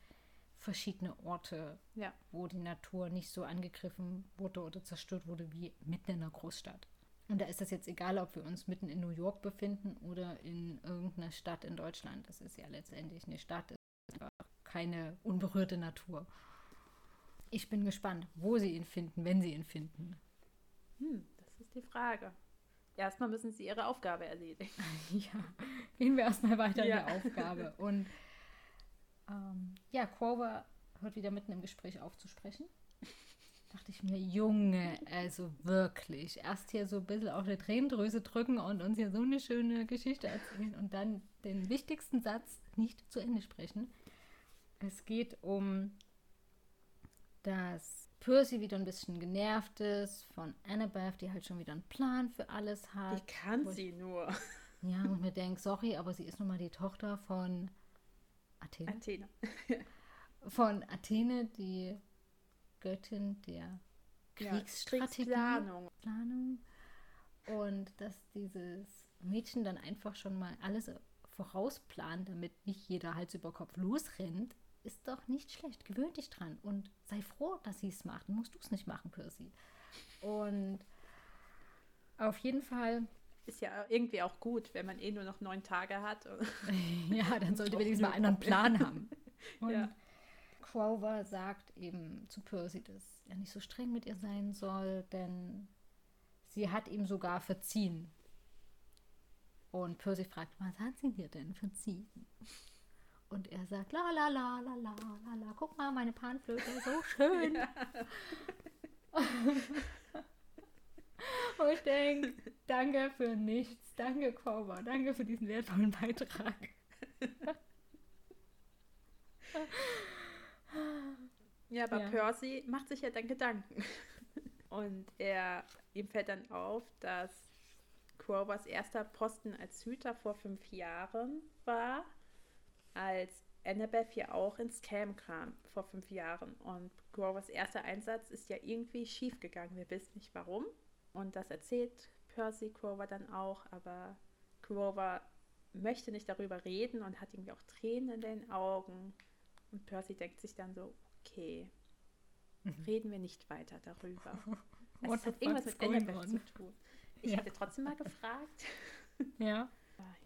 verschiedene Orte, ja. wo die Natur nicht so angegriffen wurde oder zerstört wurde wie mitten in einer Großstadt. Und da ist das jetzt egal, ob wir uns mitten in New York befinden oder in irgendeiner Stadt in Deutschland. Das ist ja letztendlich eine Stadt, ist einfach keine unberührte Natur. Ich bin gespannt, wo sie ihn finden, wenn sie ihn finden. Hm, das ist die Frage. Erstmal müssen sie ihre Aufgabe erledigen. Ja, gehen wir erstmal weiter ja. in der Aufgabe. Und ähm, ja, Quover hört wieder mitten im Gespräch auf zu sprechen. Dachte ich mir, Junge, also wirklich, erst hier so ein bisschen auf der Tränendrüse drücken und uns hier so eine schöne Geschichte erzählen und dann den wichtigsten Satz nicht zu Ende sprechen. Es geht um das Percy wieder ein bisschen genervt ist von Annabeth, die halt schon wieder einen Plan für alles hat. Wie kann sie ich, nur? Ja, und mir denkt, sorry, aber sie ist nun mal die Tochter von Athene. Athene. von Athene, die Göttin der Kriegsstrategie. Ja, Planung. Planung. Und dass dieses Mädchen dann einfach schon mal alles vorausplant, damit nicht jeder Hals über Kopf losrennt, ist doch nicht schlecht. Gewöhn dich dran und sei froh, dass sie es macht. Dann musst du es nicht machen, Percy. Und auf jeden Fall. Ist ja irgendwie auch gut, wenn man eh nur noch neun Tage hat. ja, dann sollte wenigstens mal einer einen Plan haben. Und ja. Crover sagt eben zu Percy, dass er nicht so streng mit ihr sein soll, denn sie hat ihm sogar verziehen. Und Percy fragt, was hat sie dir denn verziehen? Und er sagt, la la la la la la la, guck mal, meine Panflöte, so schön. Ja. Und ich denke, danke für nichts, danke Cobra, danke für diesen wertvollen Beitrag. Ja, aber ja. Percy macht sich ja dann Gedanken. Und er, ihm fällt dann auf, dass Crowbers erster Posten als Hüter vor fünf Jahren war als Annabeth ja auch ins Camp kam vor fünf Jahren. Und Grovers erster Einsatz ist ja irgendwie schief gegangen. Wir wissen nicht warum. Und das erzählt Percy Grover dann auch, aber Grover möchte nicht darüber reden und hat irgendwie auch Tränen in den Augen. Und Percy denkt sich dann so, okay, mhm. reden wir nicht weiter darüber. es hat irgendwas mit Annabeth zu tun. Ich ja. hätte trotzdem mal gefragt. Ja.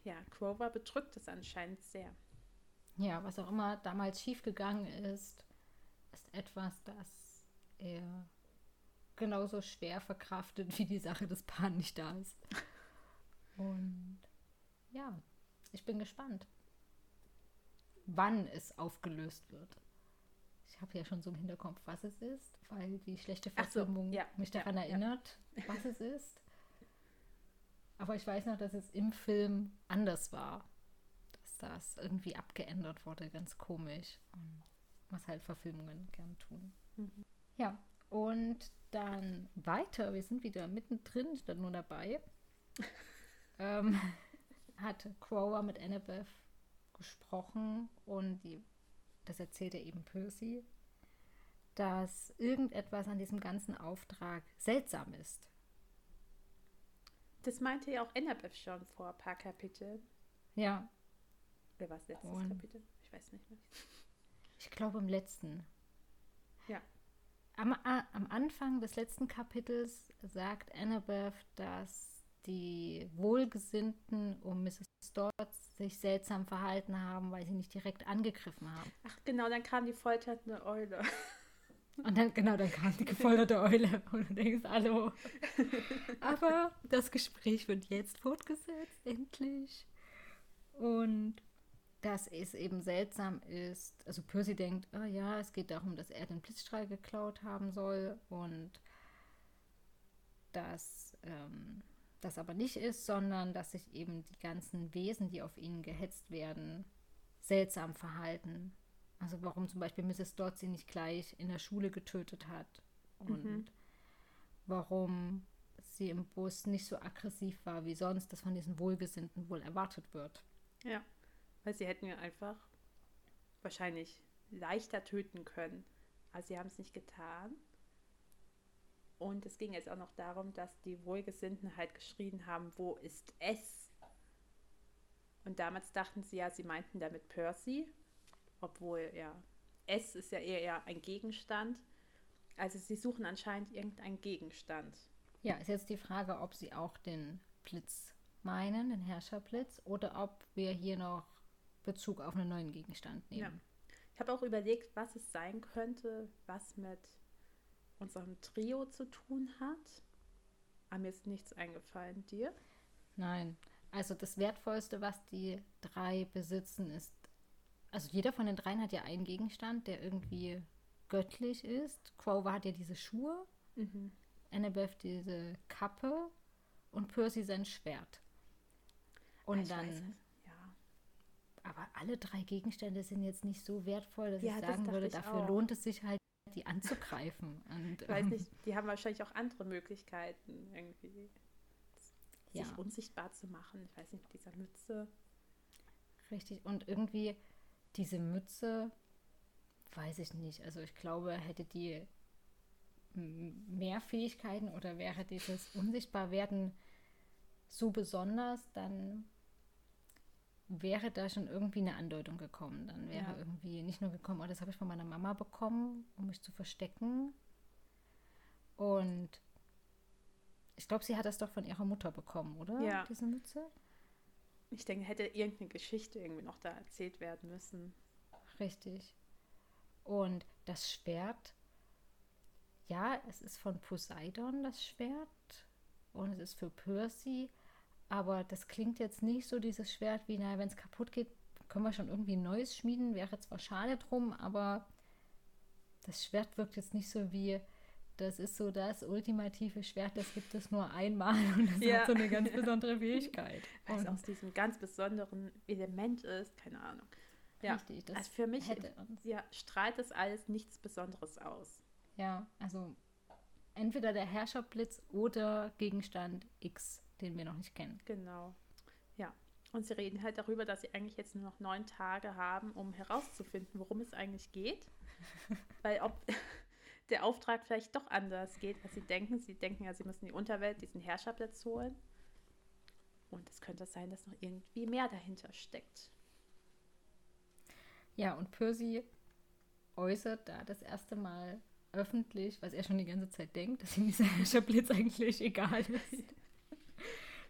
Ja, Grover bedrückt es anscheinend sehr ja, was auch immer damals schiefgegangen ist, ist etwas, das er genauso schwer verkraftet, wie die Sache des Pan nicht da ist. Und ja, ich bin gespannt, wann es aufgelöst wird. Ich habe ja schon so im Hinterkopf, was es ist, weil die schlechte Verfilmung so, ja, mich daran ja, erinnert, ja. was es ist. Aber ich weiß noch, dass es im Film anders war das irgendwie abgeändert wurde, ganz komisch. Was halt Verfilmungen gern tun. Mhm. Ja, und dann weiter, wir sind wieder mittendrin, ich bin nur dabei. ähm, hat Crower mit Annabeth gesprochen und die, das erzählte eben Percy, dass irgendetwas an diesem ganzen Auftrag seltsam ist. Das meinte ja auch Annabeth schon vor ein paar Kapiteln. Ja, Wer war es letztes Und Kapitel? Ich weiß nicht mehr. Ich glaube im letzten. Ja. Am, am Anfang des letzten Kapitels sagt Annabeth, dass die Wohlgesinnten um Mrs. Stotz sich seltsam verhalten haben, weil sie nicht direkt angegriffen haben. Ach genau, dann kam die folternde Eule. Und dann, genau, dann kam die gefolterte Eule und du denkst, hallo. Aber das Gespräch wird jetzt fortgesetzt, endlich. Und dass es eben seltsam ist, also Percy denkt, oh ja, es geht darum, dass er den Blitzstrahl geklaut haben soll und dass ähm, das aber nicht ist, sondern dass sich eben die ganzen Wesen, die auf ihn gehetzt werden, seltsam verhalten. Also warum zum Beispiel Mrs. Dodds sie nicht gleich in der Schule getötet hat und mhm. warum sie im Bus nicht so aggressiv war wie sonst, das von diesen Wohlgesinnten wohl erwartet wird. Ja, weil sie hätten ja einfach wahrscheinlich leichter töten können. Also sie haben es nicht getan. Und es ging jetzt auch noch darum, dass die Wohlgesinnten halt geschrien haben, wo ist es? Und damals dachten sie ja, sie meinten damit Percy, obwohl ja, es ist ja eher, eher ein Gegenstand. Also sie suchen anscheinend irgendeinen Gegenstand. Ja, ist jetzt die Frage, ob sie auch den Blitz meinen, den Herrscherblitz, oder ob wir hier noch Bezug auf einen neuen Gegenstand nehmen. Ja. Ich habe auch überlegt, was es sein könnte, was mit unserem Trio zu tun hat. Aber mir ist nichts eingefallen. Dir? Nein. Also das Wertvollste, was die drei besitzen, ist. Also jeder von den dreien hat ja einen Gegenstand, der irgendwie göttlich ist. Crower hat ja diese Schuhe, mhm. Annabeth diese Kappe und Percy sein Schwert. Und ich dann. Aber alle drei Gegenstände sind jetzt nicht so wertvoll, dass ja, ich sagen würde, ich dafür auch. lohnt es sich halt die anzugreifen. Und, ich weiß ähm, nicht, die haben wahrscheinlich auch andere Möglichkeiten, irgendwie ja. sich unsichtbar zu machen. Ich weiß nicht, mit dieser Mütze. Richtig, und irgendwie diese Mütze, weiß ich nicht. Also ich glaube, hätte die mehr Fähigkeiten oder wäre dieses Unsichtbarwerden so besonders, dann wäre da schon irgendwie eine Andeutung gekommen. Dann wäre ja. irgendwie nicht nur gekommen, oh, das habe ich von meiner Mama bekommen, um mich zu verstecken. Und ich glaube, sie hat das doch von ihrer Mutter bekommen, oder? Ja. Diese Mütze? Ich denke, hätte irgendeine Geschichte irgendwie noch da erzählt werden müssen. Richtig. Und das Schwert, ja, es ist von Poseidon, das Schwert. Und es ist für Percy. Aber das klingt jetzt nicht so, dieses Schwert, wie, naja, wenn es kaputt geht, können wir schon irgendwie ein neues schmieden. Wäre zwar schade drum, aber das Schwert wirkt jetzt nicht so wie, das ist so das ultimative Schwert, das gibt es nur einmal und das ja. hat so eine ganz besondere Fähigkeit. Weil es aus diesem ganz besonderen Element ist, keine Ahnung. Ja, Richtig, das also für mich ja, strahlt das alles nichts Besonderes aus. Ja, also entweder der Herrscherblitz oder Gegenstand X den wir noch nicht kennen. Genau. Ja. Und sie reden halt darüber, dass sie eigentlich jetzt nur noch neun Tage haben, um herauszufinden, worum es eigentlich geht. Weil ob der Auftrag vielleicht doch anders geht, als sie denken. Sie denken ja, sie müssen die Unterwelt, diesen Herrscherplatz holen. Und es könnte sein, dass noch irgendwie mehr dahinter steckt. Ja, und Percy äußert da das erste Mal öffentlich, was er schon die ganze Zeit denkt, dass ihm dieser Herrscherblitz eigentlich egal ist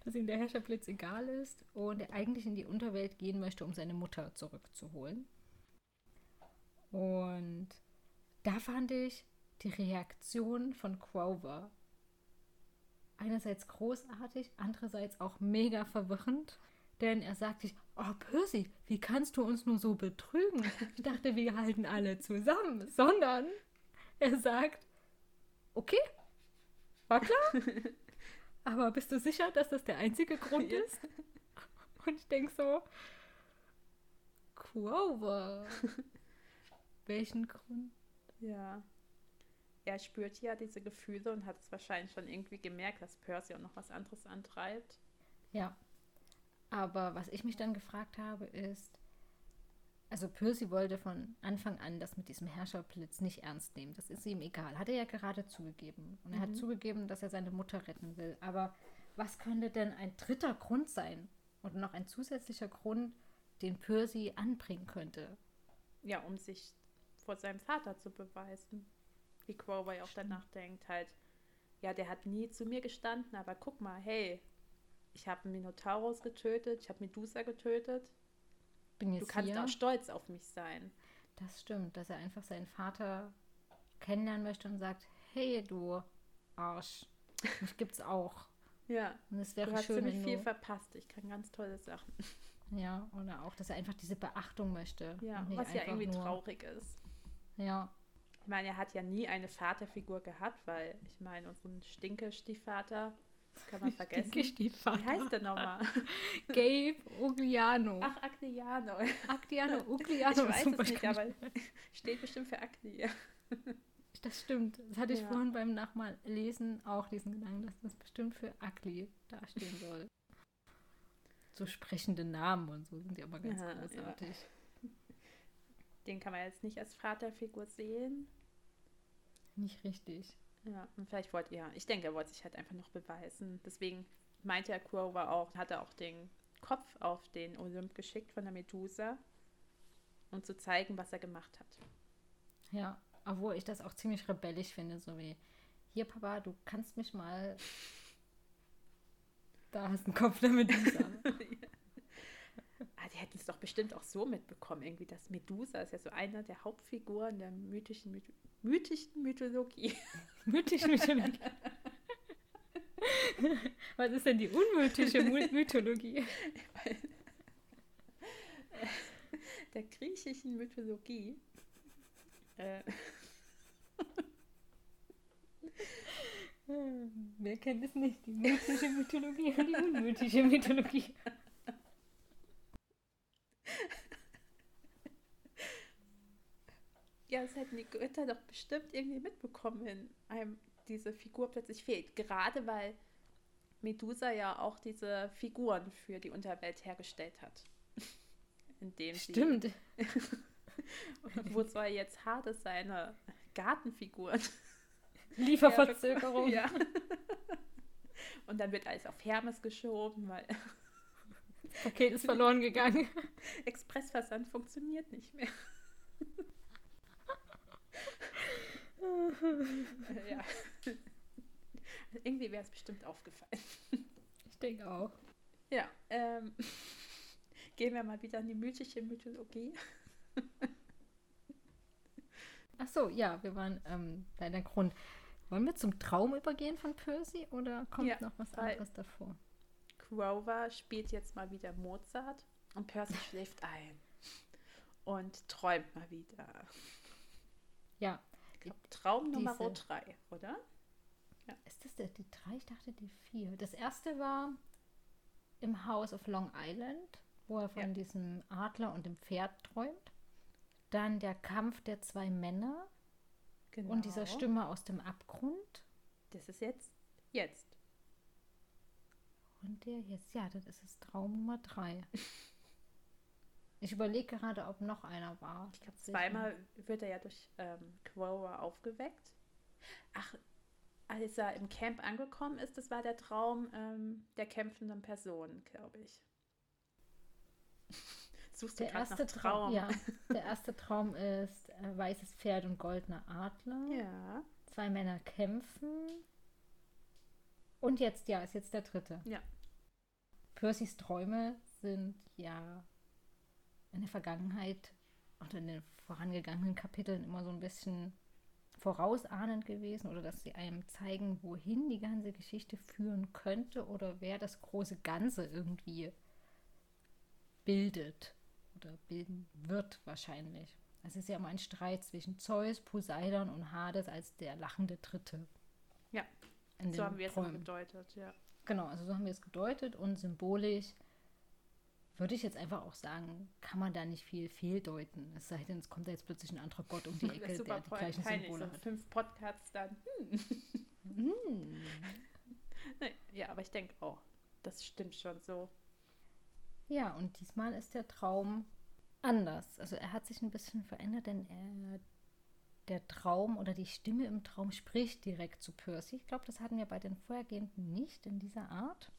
dass ihm der Herrscherblitz egal ist und er eigentlich in die Unterwelt gehen möchte, um seine Mutter zurückzuholen. Und da fand ich die Reaktion von Grover einerseits großartig, andererseits auch mega verwirrend. Denn er sagt sich, oh Percy, wie kannst du uns nur so betrügen? Ich dachte, wir halten alle zusammen. Sondern er sagt, okay, war klar. Aber bist du sicher, dass das der einzige Grund ja. ist? Und ich denke so, Quover. Welchen Grund? Ja. Er spürt ja diese Gefühle und hat es wahrscheinlich schon irgendwie gemerkt, dass Percy auch noch was anderes antreibt. Ja. Aber was ich mich dann gefragt habe, ist, also Percy wollte von Anfang an das mit diesem Herrscherblitz nicht ernst nehmen. Das ist ihm egal. Hat er ja gerade zugegeben. Und er mhm. hat zugegeben, dass er seine Mutter retten will. Aber was könnte denn ein dritter Grund sein? Und noch ein zusätzlicher Grund, den Percy anbringen könnte? Ja, um sich vor seinem Vater zu beweisen. Wie Crowley auch danach denkt, halt, ja, der hat nie zu mir gestanden, aber guck mal, hey, ich habe Minotaurus getötet, ich habe Medusa getötet. Bin jetzt Du kannst hier. auch stolz auf mich sein. Das stimmt, dass er einfach seinen Vater kennenlernen möchte und sagt, hey du Arsch, mich gibt's auch. Ja, Und es du wäre hast schön, ziemlich wenn viel du, verpasst. Ich kann ganz tolle Sachen. ja, oder auch, dass er einfach diese Beachtung möchte. Ja, was ja irgendwie nur, traurig ist. Ja, Ich meine, er hat ja nie eine Vaterfigur gehabt, weil ich meine, unseren Stinke-Stiefvater kann man vergessen. Stiefvater. Wie heißt der nochmal? Gabe Ugliano. Ach. Actiano Ich Ugliano. weiß super es nicht, aber steht bestimmt für Acti. Das stimmt. Das hatte ich Ja. vorhin beim Nachmallesen auch diesen Gedanken, dass das bestimmt für Ugly dastehen soll. So sprechende Namen und so sind die aber ganz Ja, großartig. Den kann man jetzt nicht als Vaterfigur sehen. Nicht richtig. Ja, und vielleicht wollte er, ich denke, er wollte sich halt einfach noch beweisen. Deswegen meinte er Kurova auch, hat er auch den Kopf auf den Olymp geschickt von der Medusa, um zu zeigen, was er gemacht hat. Ja, obwohl ich das auch ziemlich rebellisch finde, so wie, hier Papa, du kannst mich mal. Da hast du einen Kopf der Medusa. Die hätten es doch bestimmt auch so mitbekommen, irgendwie, dass Medusa ist ja so einer der Hauptfiguren der mythischen, Myth mythischen Mythologie. Mythische Mythologie. Was ist denn die unmythische My- Mythologie? Der griechischen Mythologie. Äh, Wer kennt es nicht? Die mythische Mythologie und die unmythische Mythologie. Ja, das hätten die Götter doch bestimmt irgendwie mitbekommen, wenn einem diese Figur plötzlich fehlt. Gerade weil Medusa ja auch diese Figuren für die Unterwelt hergestellt hat. Indem Stimmt. Wo soll jetzt Hades seine Gartenfiguren? Lieferverzögerung. Ja. Und dann wird alles auf Hermes geschoben, weil Das Paket ist verloren gegangen. Expressversand funktioniert nicht mehr. Ja. Irgendwie wäre es bestimmt aufgefallen. Ich denke auch. Ja, ähm, gehen wir mal wieder in die mythische Mythologie. Ach so, ja, wir waren ähm, bei der Grund. Wollen wir zum Traum übergehen von Percy oder kommt Ja, noch was anderes davor? Grover spielt jetzt mal wieder Mozart und Percy schläft ein und träumt mal wieder. Ja, Traum Nummer drei, oder? ist das der, die drei? Ich dachte die vier. Das erste war im House of Long Island, wo er von Ja. diesem Adler und dem Pferd träumt. Dann der Kampf der zwei Männer Genau. und dieser Stimme aus dem Abgrund. Das ist jetzt, jetzt. Und der jetzt, ja, das ist Traum Nummer drei. Ich überlege gerade, ob noch einer war. Ich glaube, zweimal wird er ja durch ähm, Grover aufgeweckt. Ach, als er im Camp angekommen ist, das war der Traum ähm, der kämpfenden Person, glaube ich. Suchst Der erste Traum, Traum? ja, der erste Traum ist äh, weißes Pferd und goldener Adler. Ja. Zwei Männer kämpfen. Und jetzt, ja, ist jetzt der dritte. Ja. Percys Träume sind ja in der Vergangenheit und in den vorangegangenen Kapiteln immer so ein bisschen vorausahnend gewesen oder dass sie einem zeigen, wohin die ganze Geschichte führen könnte oder wer das große Ganze irgendwie bildet oder bilden wird wahrscheinlich. Es ist ja immer ein Streit zwischen Zeus, Poseidon und Hades als der lachende Dritte. Ja, So haben wir es Träumen. gedeutet, ja. Genau, also so haben wir es gedeutet und symbolisch würde ich jetzt einfach auch sagen, kann man da nicht viel fehldeuten. Es sei denn, es kommt da jetzt plötzlich ein anderer Gott um die Ecke, der die gleichen peinlich, Symbole so hat. fünf Podcasts dann. Hm. Nee, ja, aber ich denke auch, das stimmt schon so. Ja, und diesmal ist der Traum anders. Also er hat sich ein bisschen verändert, denn er, der Traum oder die Stimme im Traum spricht direkt zu Percy. Ich glaube, das hatten wir bei den vorhergehenden nicht in dieser Art.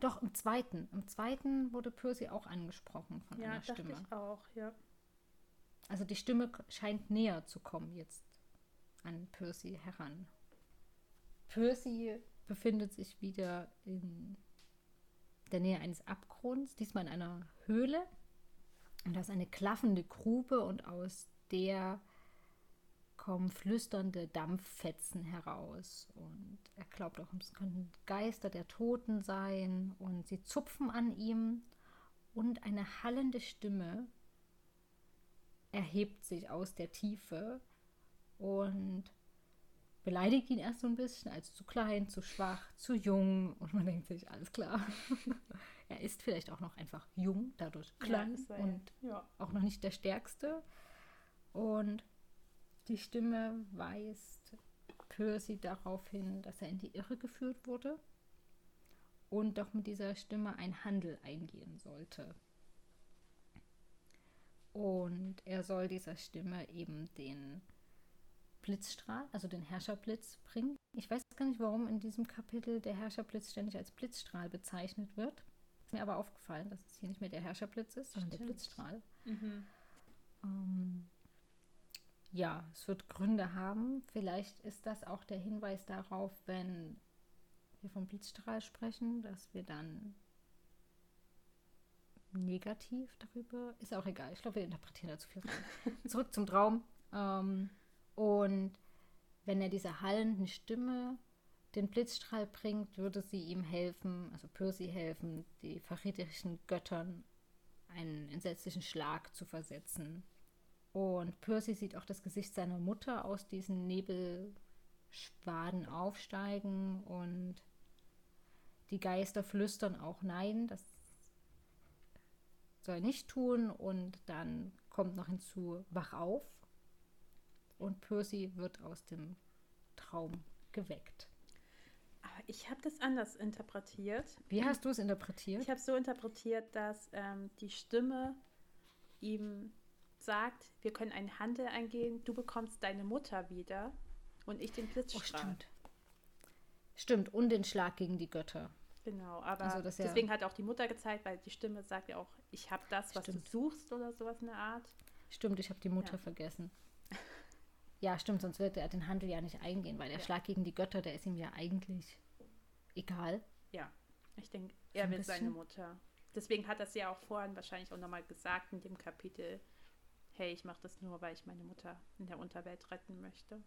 Doch, im zweiten. Im zweiten wurde Percy auch angesprochen von Ja, einer Stimme. ich auch, ja. Also die Stimme scheint näher zu kommen jetzt an Percy heran. Percy befindet sich wieder in der Nähe eines Abgrunds, diesmal in einer Höhle. Und da ist eine klaffende Grube und aus der kommen flüsternde Dampffetzen heraus. Und er glaubt auch, es könnten Geister der Toten sein. Und sie zupfen an ihm. Und eine hallende Stimme erhebt sich aus der Tiefe und beleidigt ihn erst so ein bisschen als zu klein, zu schwach, zu jung. Und man denkt sich, alles klar. er ist vielleicht auch noch einfach jung, dadurch klein ja, und ja. auch noch nicht der Stärkste. Und die Stimme weist Percy darauf hin, dass er in die Irre geführt wurde und doch mit dieser Stimme ein Handel eingehen sollte. Und er soll dieser Stimme eben den Blitzstrahl, also den Herrscherblitz bringen. Ich weiß gar nicht, warum in diesem Kapitel der Herrscherblitz ständig als Blitzstrahl bezeichnet wird. Ist mir aber aufgefallen, dass es hier nicht mehr der Herrscherblitz ist, sondern Stimmt. der Blitzstrahl. Mhm. Ähm, ja, es wird Gründe haben. Vielleicht ist das auch der Hinweis darauf, wenn wir vom Blitzstrahl sprechen, dass wir dann negativ darüber. Ist auch egal. Ich glaube, wir interpretieren da zu viel rein. Zurück zum Traum. Ähm, und wenn er diese hallenden Stimme den Blitzstrahl bringt, würde sie ihm helfen, also Percy helfen, die verräterischen Göttern einen entsetzlichen Schlag zu versetzen. Und Percy sieht auch das Gesicht seiner Mutter aus diesen Nebelschwaden aufsteigen und die Geister flüstern auch nein, das soll nicht tun und dann kommt noch hinzu, wach auf und Percy wird aus dem Traum geweckt. Aber ich habe das anders interpretiert. Wie hast du es interpretiert? Ich habe so interpretiert, dass ähm, die Stimme ihm sagt, wir können einen Handel eingehen, du bekommst deine Mutter wieder und ich den Blitzstrahl. Oh, stimmt. Stimmt, und den Schlag gegen die Götter. Genau, aber also deswegen ja hat auch die Mutter gezeigt, weil die Stimme sagt ja auch, ich habe das, was stimmt. du suchst oder sowas in der Art. Stimmt, ich habe die Mutter ja. vergessen. Ja, stimmt, sonst würde er den Handel ja nicht eingehen, weil der ja. Schlag gegen die Götter, der ist ihm ja eigentlich egal. Ja, ich denke, er will seine Mutter. Deswegen hat er es ja auch vorhin wahrscheinlich auch nochmal gesagt in dem Kapitel, hey, ich mache das nur, weil ich meine Mutter in der Unterwelt retten möchte.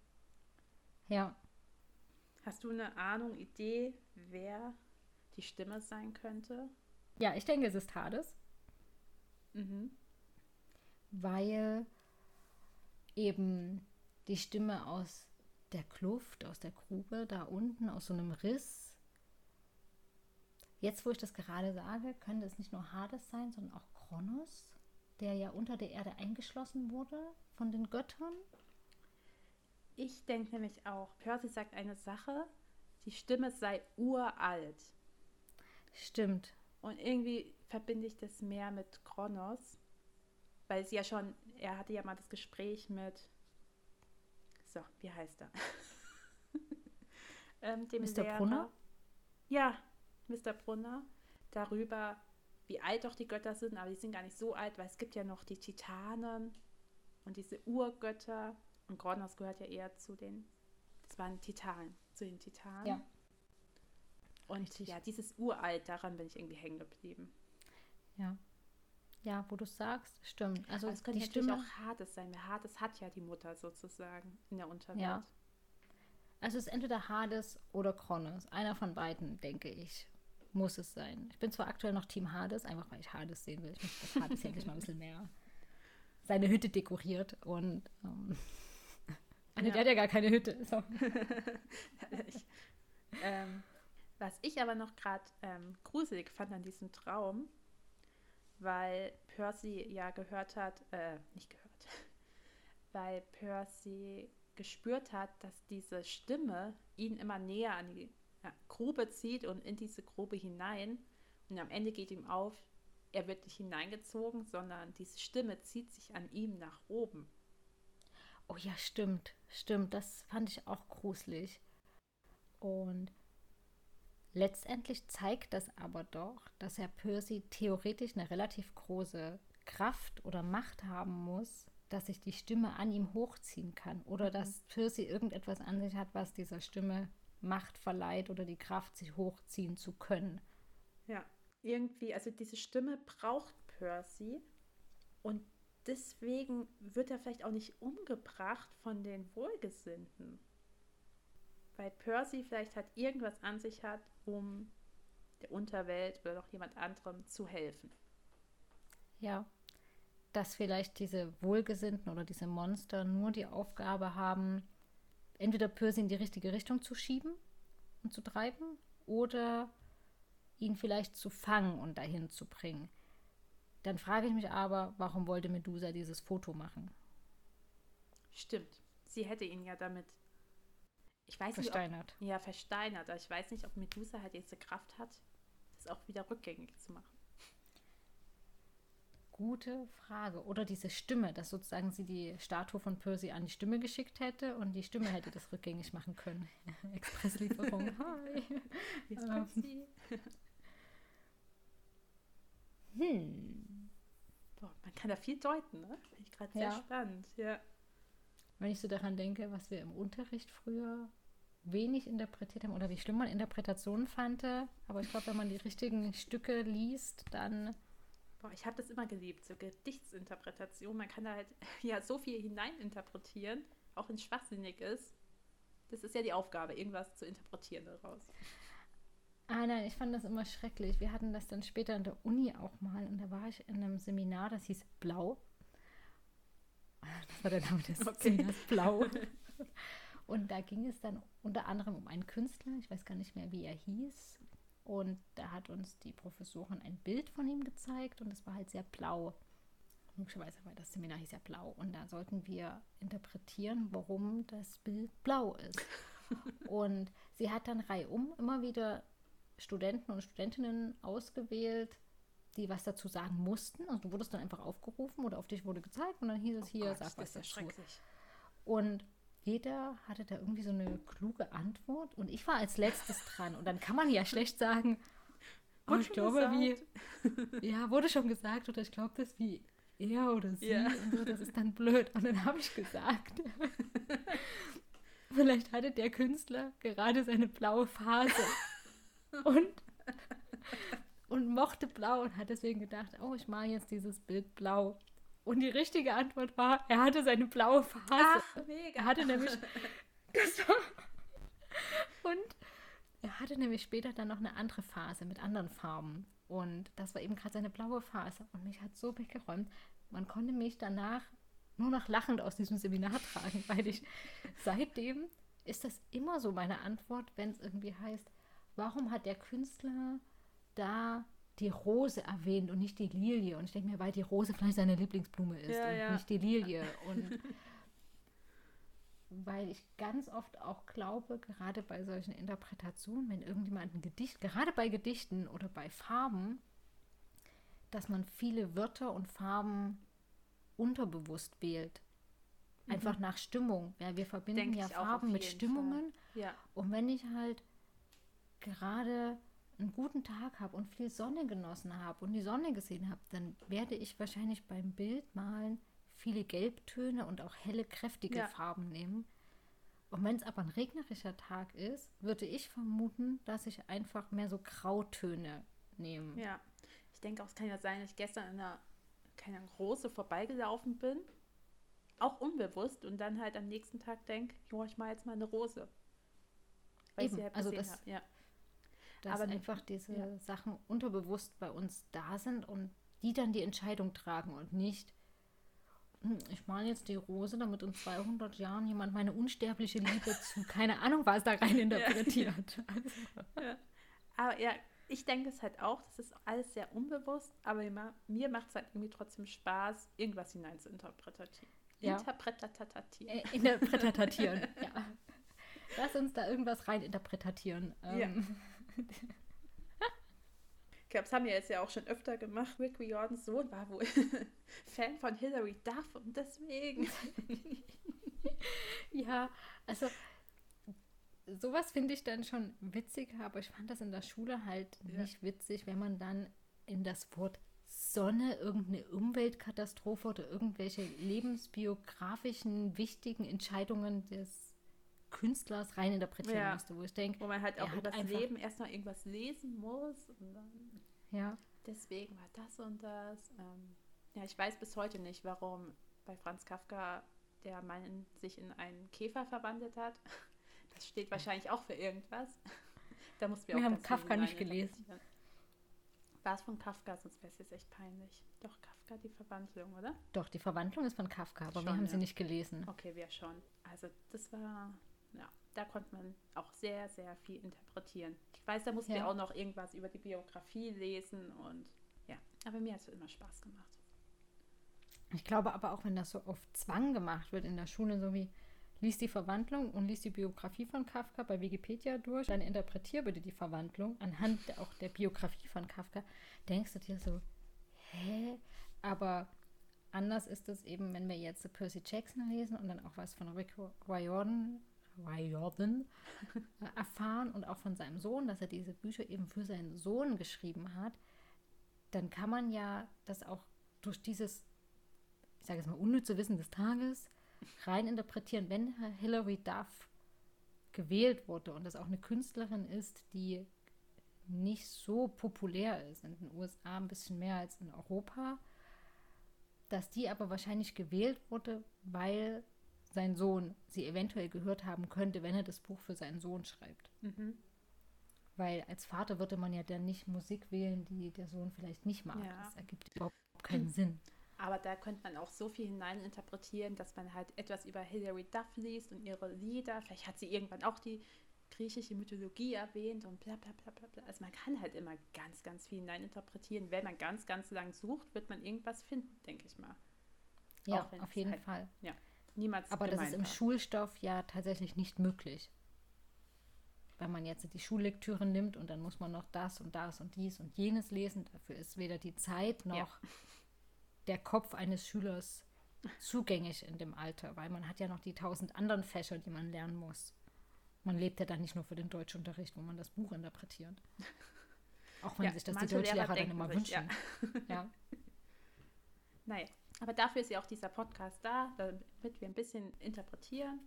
Ja. Hast du eine Ahnung, Idee, wer die Stimme sein könnte? Ja, ich denke, es ist Hades. Mhm. Weil eben die Stimme aus der Kluft, aus der Grube, da unten, aus so einem Riss. Jetzt, wo ich das gerade sage, könnte es nicht nur Hades sein, sondern auch Kronos, der ja unter der Erde eingeschlossen wurde von den Göttern. Ich denke nämlich auch, Percy sagt eine Sache, die Stimme sei uralt. Stimmt. Und irgendwie verbinde ich das mehr mit Kronos, weil es ja schon, er hatte ja mal das Gespräch mit, so, wie heißt er? ähm, dem Mr. Lehrer. Brunner? Ja, Mr. Brunner, darüber, wie alt doch die Götter sind, aber die sind gar nicht so alt, weil es gibt ja noch die Titanen und diese Urgötter. Und Kronos gehört ja eher zu den, das waren Titanen, zu den Titanen. Ja. Und Richtig. ja, dieses Uralt, daran bin ich irgendwie hängen geblieben. Ja. Ja, wo du sagst, stimmt. Also Aber es könnte die Stimme auch Hades sein, weil Hades hat ja die Mutter sozusagen in der Unterwelt. Ja. Also es ist entweder Hades oder Kronos. Einer von beiden, denke ich, muss es sein. Ich bin zwar aktuell noch Team Hades, einfach weil ich Hades sehen will. Ich möchte, dass Hades endlich mal ein bisschen mehr seine Hütte dekoriert und ähm, ja. der hat ja gar keine Hütte. So. ähm, was ich aber noch gerade ähm, gruselig fand an diesem Traum, weil Percy ja gehört hat, äh, nicht gehört, weil Percy gespürt hat, dass diese Stimme ihn immer näher an die Grube zieht und in diese Grube hinein. Und am Ende geht ihm auf, er wird nicht hineingezogen, sondern diese Stimme zieht sich an ihm nach oben. Oh ja, stimmt, stimmt. Das fand ich auch gruselig. Und Letztendlich zeigt das aber doch, dass Herr Percy theoretisch eine relativ große Kraft oder Macht haben muss, dass sich die Stimme an ihm hochziehen kann oder mhm. dass Percy irgendetwas an sich hat, was dieser Stimme Macht verleiht oder die Kraft, sich hochziehen zu können. Ja, irgendwie, also diese Stimme braucht Percy und deswegen wird er vielleicht auch nicht umgebracht von den Wohlgesinnten. Weil Percy vielleicht hat irgendwas an sich hat, um der Unterwelt oder noch jemand anderem zu helfen. Ja, dass vielleicht diese Wohlgesinnten oder diese Monster nur die Aufgabe haben, entweder Percy in die richtige Richtung zu schieben und zu treiben oder ihn vielleicht zu fangen und dahin zu bringen. Dann frage ich mich aber, warum wollte Medusa dieses Foto machen? Stimmt. Sie hätte ihn ja damit. Ich weiß versteinert. Nicht, ob, ja, versteinert. Aber ich weiß nicht, ob Medusa halt diese Kraft hat, das auch wieder rückgängig zu machen. Gute Frage. Oder diese Stimme, dass sozusagen sie die Statue von Percy an die Stimme geschickt hätte und die Stimme hätte das rückgängig machen können. Expresslieferung. Hi. Jetzt kommt ähm. sie. Hm. Boah, man kann da viel deuten, ne? Finde ich gerade sehr ja. spannend, ja. Wenn ich so daran denke, was wir im Unterricht früher wenig interpretiert haben oder wie schlimm man Interpretationen fand. Aber ich glaube, wenn man die richtigen Stücke liest, dann. Boah, ich habe das immer geliebt, so Gedichtsinterpretation. Man kann da halt ja so viel hineininterpretieren, auch wenn es schwachsinnig ist. Das ist ja die Aufgabe, irgendwas zu interpretieren daraus. Ah nein, ich fand das immer schrecklich. Wir hatten das dann später in der Uni auch mal und da war ich in einem Seminar, das hieß Blau. Das war der Name des okay. Seminars Blau. Und da ging es dann unter anderem um einen Künstler, ich weiß gar nicht mehr, wie er hieß. Und da hat uns die Professorin ein Bild von ihm gezeigt und es war halt sehr blau. Möglicherweise war das Seminar hieß ja blau. Und da sollten wir interpretieren, warum das Bild blau ist. und sie hat dann reihum immer wieder Studenten und Studentinnen ausgewählt, die was dazu sagen mussten. Also du wurdest dann einfach aufgerufen oder auf dich wurde gezeigt und dann hieß es oh hier, Gott, sag was dazu. Und jeder hatte da irgendwie so eine kluge Antwort und ich war als letztes dran. Und dann kann man ja schlecht sagen, oh, ich glaube, gesagt. wie, ja, wurde schon gesagt oder ich glaube, das wie er oder sie ja. so, das ist dann blöd. Und dann habe ich gesagt, vielleicht hatte der Künstler gerade seine blaue Phase und, und mochte blau und hat deswegen gedacht, oh, ich mache jetzt dieses Bild blau. Und die richtige Antwort war, er hatte seine blaue Phase. Ach, mega. Er hatte nämlich. und er hatte nämlich später dann noch eine andere Phase mit anderen Farben. Und das war eben gerade seine blaue Phase. Und mich hat so weggeräumt. Man konnte mich danach nur noch lachend aus diesem Seminar tragen, weil ich seitdem ist das immer so meine Antwort, wenn es irgendwie heißt, warum hat der Künstler da die Rose erwähnt und nicht die Lilie. Und ich denke mir, weil die Rose vielleicht seine Lieblingsblume ist ja, und ja. nicht die Lilie. Und weil ich ganz oft auch glaube, gerade bei solchen Interpretationen, wenn irgendjemand ein Gedicht, gerade bei Gedichten oder bei Farben, dass man viele Wörter und Farben unterbewusst wählt. Mhm. Einfach mhm. nach Stimmung. Ja, wir verbinden Denk ja Farben mit Stimmungen. Ja. Und wenn ich halt gerade einen guten Tag habe und viel Sonne genossen habe und die Sonne gesehen habe, dann werde ich wahrscheinlich beim Bildmalen viele Gelbtöne und auch helle, kräftige ja. Farben nehmen. Und wenn es aber ein regnerischer Tag ist, würde ich vermuten, dass ich einfach mehr so Grautöne nehme. Ja, ich denke auch, es kann ja sein, dass ich gestern in einer keine Rose vorbeigelaufen bin, auch unbewusst und dann halt am nächsten Tag denke, ich mache jetzt mal eine Rose. Weil Eben, ich sie halt also das, ja dass aber einfach diese ja. Sachen unterbewusst bei uns da sind und die dann die Entscheidung tragen und nicht, hm, ich male jetzt die Rose, damit in 200 Jahren jemand meine unsterbliche Liebe zu, keine Ahnung, was da rein interpretiert. Ja. Ja. Aber ja, ich denke es halt auch, das ist alles sehr unbewusst, aber immer, mir macht es halt irgendwie trotzdem Spaß, irgendwas hinein zu interpretieren. Ja. Interpretatieren. Äh, interpretatieren, ja. Lass uns da irgendwas rein interpretieren. Ähm, ja. Ich glaube, das haben wir jetzt ja auch schon öfter gemacht. Rick Riordans Sohn war wohl Fan von Hilary Duff und deswegen. ja, also sowas finde ich dann schon witzig, aber ich fand das in der Schule halt ja. nicht witzig, wenn man dann in das Wort Sonne irgendeine Umweltkatastrophe oder irgendwelche lebensbiografischen wichtigen Entscheidungen des Künstlers reininterpretieren ja. musste, wo ich denke, wo man halt auch über das Leben erstmal irgendwas lesen muss und dann Ja. Deswegen war das und das. Ähm, ja, ich weiß bis heute nicht, warum bei Franz Kafka der Mann sich in einen Käfer verwandelt hat. Das steht wahrscheinlich auch für irgendwas. Da mussten wir, Wir auch haben Kafka nicht gelesen. War es von Kafka, sonst wäre es jetzt echt peinlich. Doch, Kafka, die Verwandlung, oder? Doch, die Verwandlung ist von Kafka, aber wir Schon, haben ja. sie nicht gelesen. Okay, wir schon. Also das war, ja, da konnte man auch sehr, sehr viel interpretieren. Ich weiß, da mussten wir Ja. auch noch irgendwas über die Biografie lesen und ja, aber mir hat es immer Spaß gemacht. Ich glaube aber auch, wenn das so auf Zwang gemacht wird in der Schule, so wie lies die Verwandlung und lies die Biografie von Kafka bei Wikipedia durch, dann interpretier bitte die Verwandlung anhand auch der Biografie von Kafka, denkst du dir so, hä? Aber anders ist es eben, wenn wir jetzt Percy Jackson lesen und dann auch was von Rick Riordan, Riordan äh, erfahren und auch von seinem Sohn, dass er diese Bücher eben für seinen Sohn geschrieben hat, dann kann man ja das auch durch dieses ich sage jetzt mal, unnütze Wissen des Tages rein interpretieren, wenn Hilary Duff gewählt wurde und das auch eine Künstlerin ist, die nicht so populär ist in den USA, ein bisschen mehr als in Europa, dass die aber wahrscheinlich gewählt wurde, weil sein Sohn sie eventuell gehört haben könnte, wenn er das Buch für seinen Sohn schreibt. Mhm. Weil als Vater würde man ja dann nicht Musik wählen, die der Sohn vielleicht nicht mag. Ja. Das ergibt überhaupt keinen Sinn. Aber da könnte man auch so viel hineininterpretieren, dass man halt etwas über Hilary Duff liest und ihre Lieder. Vielleicht hat sie irgendwann auch die griechische Mythologie erwähnt und bla bla bla bla. bla. Also man kann halt immer ganz, ganz viel hineininterpretieren. Wenn man ganz, ganz lang sucht, wird man irgendwas finden, denke ich mal. Ja, auf jeden halt Fall. Niemals Aber das ist im war. Schulstoff ja tatsächlich nicht möglich. Weil man jetzt die Schullektüre nimmt und dann muss man noch das und das und dies und jenes lesen. Dafür ist weder die Zeit noch Ja. der Kopf eines Schülers zugänglich in dem Alter, weil man hat ja noch die tausend anderen Fächer, die man lernen muss. Man lebt ja dann nicht nur für den Deutschunterricht, wo man das Buch interpretiert. Auch wenn Ja, sich das die Deutschlehrer Lehrer dann immer sich, wünschen. Ja. Naja, aber dafür ist ja auch dieser Podcast da, damit wir ein bisschen interpretieren,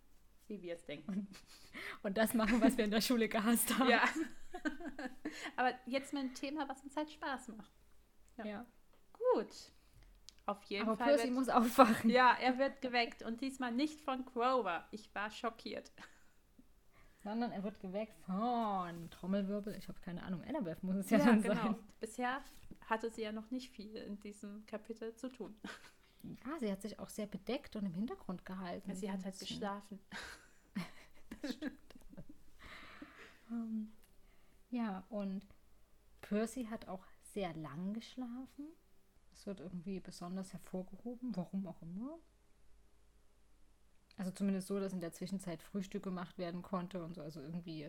wie wir es denken. Und das machen, was wir in der Schule gehasst haben. Ja. aber jetzt mit einem Thema, was uns halt Spaß macht. Ja. Ja. Gut. Auf jeden Aber Fall. Percy wird, muss aufwachen. ja, er wird geweckt und diesmal nicht von Grover. Ich war schockiert. Sondern er wird geweckt von Trommelwirbel. Ich habe keine Ahnung. Annabeth muss es ja, dann genau. sein. Bisher hatte sie ja noch nicht viel in diesem Kapitel zu tun. Ja, sie hat sich auch sehr bedeckt und im Hintergrund gehalten. Sie hat halt geschlafen. Ähm, ja, und Percy hat auch sehr lang geschlafen. Das wird irgendwie besonders hervorgehoben, warum auch immer. Also zumindest so, dass in der Zwischenzeit Frühstück gemacht werden konnte und so. Also irgendwie,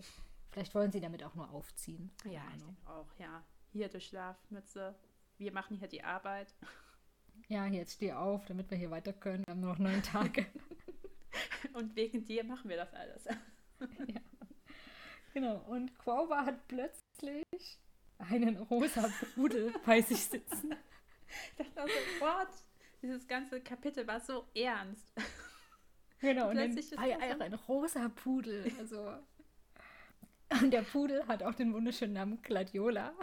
vielleicht wollen sie damit auch nur aufziehen. Keine Ja, ich denke auch, ja. Hier durch Schlafmütze. Wir machen hier die Arbeit. Ja, jetzt steh auf, damit wir hier weiter können. Wir haben nur noch neun Tage. Und wegen dir machen wir das alles. genau. Und Quauber hat plötzlich einen rosa Pudel bei sich sitzen. Das war so, what? Dieses ganze Kapitel war so ernst. Genau, und dann Plötzlich ist war ja das so- auch ein rosa Pudel. Also. Und der Pudel hat auch den wunderschönen Namen Gladiola.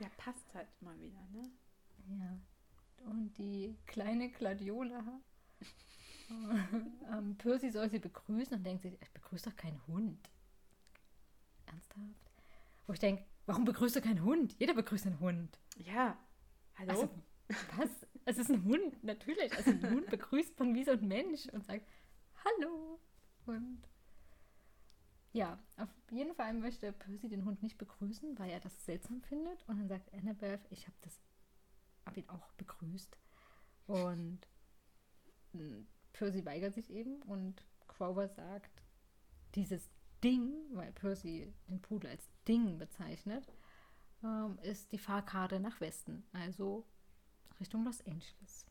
Ja, passt halt mal wieder, ne? Ja. Und die kleine Gladiola. ähm, Percy soll sie begrüßen und denkt sich, ich begrüße doch keinen Hund. Ernsthaft? Wo ich denke, warum begrüßt du keinen Hund? Jeder begrüßt einen Hund. Ja. Hallo? Also, was? Es ist ein Hund, natürlich. Also ein Hund begrüßt man wie so ein Mensch und sagt Hallo. Und ja, auf jeden Fall möchte Percy den Hund nicht begrüßen, weil er das seltsam findet. Und dann sagt Annabeth, ich habe das, habe ihn auch begrüßt. Und Percy weigert sich eben und Grover sagt, dieses Ding, weil Percy den Pudel als Ding bezeichnet, ähm, ist die Fahrkarte nach Westen, also Richtung Los Angeles.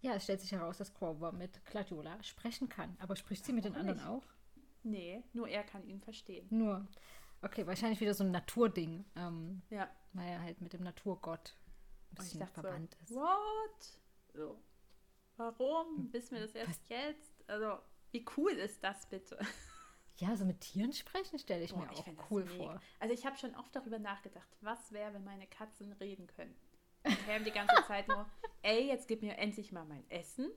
Ja, es stellt sich heraus, dass Grover mit Gladiola sprechen kann. Aber spricht sie mit den anderen auch? Nee, nur er kann ihn verstehen. Nur. Okay, wahrscheinlich wieder so ein Naturding, ähm, Ja. weil er halt mit dem Naturgott ein Und ich bisschen dachte verwandt ist. what? So. Warum? Wissen wir das erst jetzt? Also, wie cool ist das bitte? Ja, so mit Tieren sprechen stelle ich Boah, mir ich auch cool vor. Also ich habe schon oft darüber nachgedacht, was wäre, wenn meine Katzen reden könnten. Die kämen die ganze Zeit nur, ey, jetzt gib mir endlich mal mein Essen.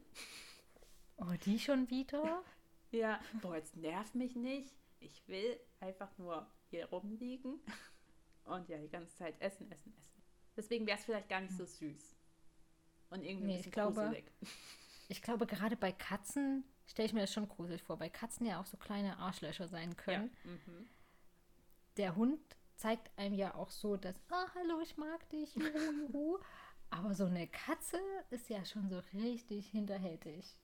Oh, die schon wieder? Ja, boah, jetzt nerv mich nicht. Ich will einfach nur hier rumliegen und ja, die ganze Zeit essen, essen, essen. Deswegen wäre es vielleicht gar nicht so süß. Und irgendwie Nee, ein ich bisschen glaube- gruselig. Ich glaube, gerade bei Katzen stelle ich mir das schon gruselig vor, weil Katzen ja auch so kleine Arschlöcher sein Ja. können. Mhm. Der Hund zeigt einem ja auch so, dass, ah, hallo, ich mag dich, juhu, juhu. Aber so eine Katze ist ja schon so richtig hinterhältig.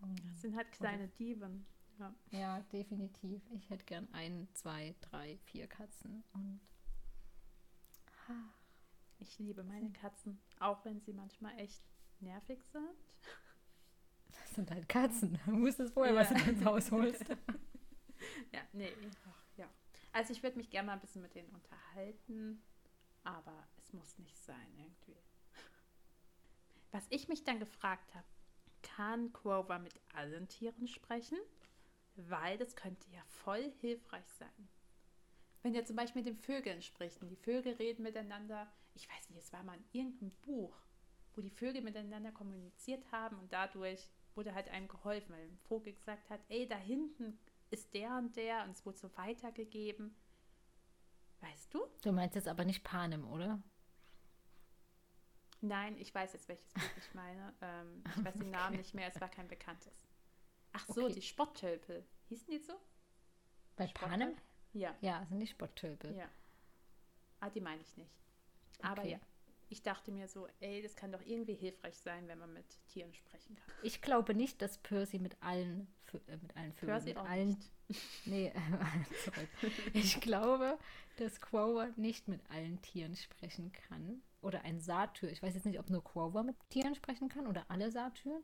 Das sind halt kleine Dieven. Ja. Ja, definitiv. Ich hätte gern ein, zwei, drei, vier Katzen. Und Ich liebe meine Katzen, auch wenn sie manchmal echt nervig sind. das sind halt Katzen. Du wusstest vorher, Ja. was du ins Haus holst. Ja, nee, ach, ja. Also ich würde mich gerne mal ein bisschen mit denen unterhalten, aber es muss nicht sein irgendwie. Was ich mich dann gefragt habe, kann Grover mit allen Tieren sprechen? Weil das könnte ja voll hilfreich sein. Wenn er zum Beispiel mit den Vögeln spricht und die Vögel reden miteinander, ich weiß nicht, es war mal in irgendeinem Buch, wo die Vögel miteinander kommuniziert haben und dadurch wurde halt einem geholfen, weil ein Vogel gesagt hat, ey, da hinten ist der und der und es wurde so weitergegeben. Weißt du? Du meinst jetzt aber nicht Panem, oder? Nein, ich weiß jetzt, welches Buch ich meine. Ähm, ich weiß den Namen nicht mehr, es war kein bekanntes. Ach so, Okay. die Spotttölpel. Hießen die so? Bei? Panem? Ja, Ja, sind die Spotttölpel. ja. Ah, die meine ich nicht. Aber Okay. ja, ich dachte mir so, ey, das kann doch irgendwie hilfreich sein, wenn man mit Tieren sprechen kann. Ich glaube nicht, dass Percy mit allen, äh, mit allen Vögeln, Percy mit auch allen, nicht. nee, zurück. Ich glaube, dass Quover nicht mit allen Tieren sprechen kann. Oder ein Satyr. Ich weiß jetzt nicht, ob nur Quover mit Tieren sprechen kann oder alle Satyren.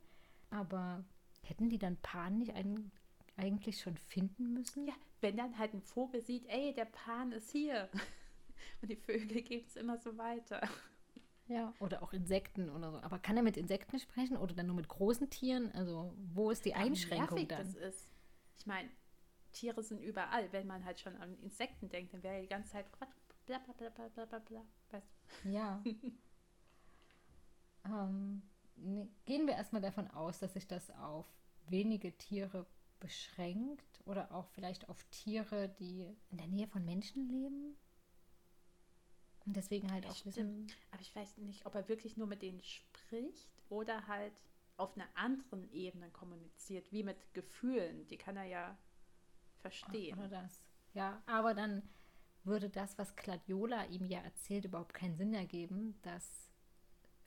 Aber hätten die dann Pan nicht ein, eigentlich schon finden müssen? Ja, wenn dann halt ein Vogel sieht, ey, der Pan ist hier. Und die Vögel geben es immer so weiter. Ja, oder auch Insekten oder so. Aber kann er mit Insekten sprechen oder dann nur mit großen Tieren? Also, wo ist die Einschränkung nervig dann? das ist. Ich meine, Tiere sind überall. Wenn man halt schon an Insekten denkt, dann wäre ja die ganze Zeit Quatsch. Bla bla bla bla bla bla bla. Weißt du? Ja. ähm, nee, gehen wir erstmal davon aus, dass sich das auf wenige Tiere beschränkt oder auch vielleicht auf Tiere, die in der Nähe von Menschen leben. Und deswegen halt Ja, auch wissen. Aber ich weiß nicht, ob er wirklich nur mit denen spricht oder halt auf einer anderen Ebene kommuniziert, wie mit Gefühlen. Die kann er ja verstehen. Oder das. Ja, aber dann würde das, was Gladiola ihm ja erzählt, überhaupt keinen Sinn ergeben, dass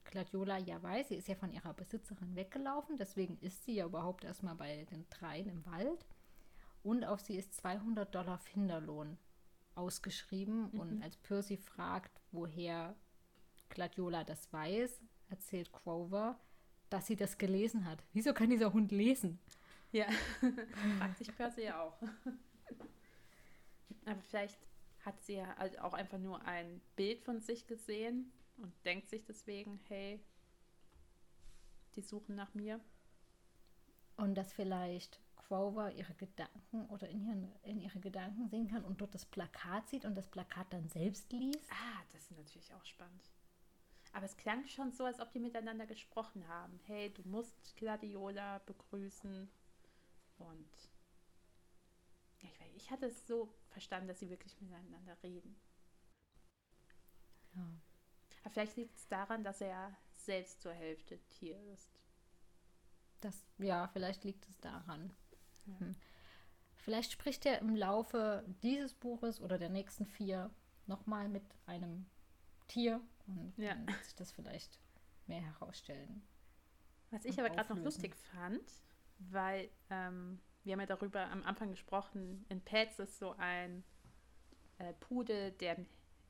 Gladiola ja weiß, sie ist ja von ihrer Besitzerin weggelaufen, deswegen ist sie ja überhaupt erstmal bei den dreien im Wald und auf sie ist 200 Dollar Finderlohn ausgeschrieben und als Percy fragt, woher Gladiola das weiß, erzählt Grover, dass sie das gelesen hat. Wieso kann dieser Hund lesen? Ja, fragt sich Percy ja auch. Aber vielleicht hat sie ja halt auch einfach nur ein Bild von sich gesehen und denkt sich deswegen, hey, die suchen nach mir. Und dass vielleicht Grover ihre Gedanken oder in, ihren, in ihre Gedanken sehen kann und dort das Plakat sieht und das Plakat dann selbst liest. Ah, das ist natürlich auch spannend. Aber es klang schon so, als ob die miteinander gesprochen haben. Hey, du musst Gladiola begrüßen. Und ja, ich, weiß, ich hatte es so verstanden, dass sie wirklich miteinander reden. Ja. Aber vielleicht liegt es daran, dass er selbst zur Hälfte Tier ist. Das, ja, vielleicht liegt es daran. Ja. Hm. Vielleicht spricht er im Laufe dieses Buches oder der nächsten vier nochmal mit einem Tier und Ja. dann wird sich das vielleicht mehr herausstellen. Was ich aber gerade noch lustig fand, weil ähm, wir haben ja darüber am Anfang gesprochen, in Pets ist so ein äh, Pudel, der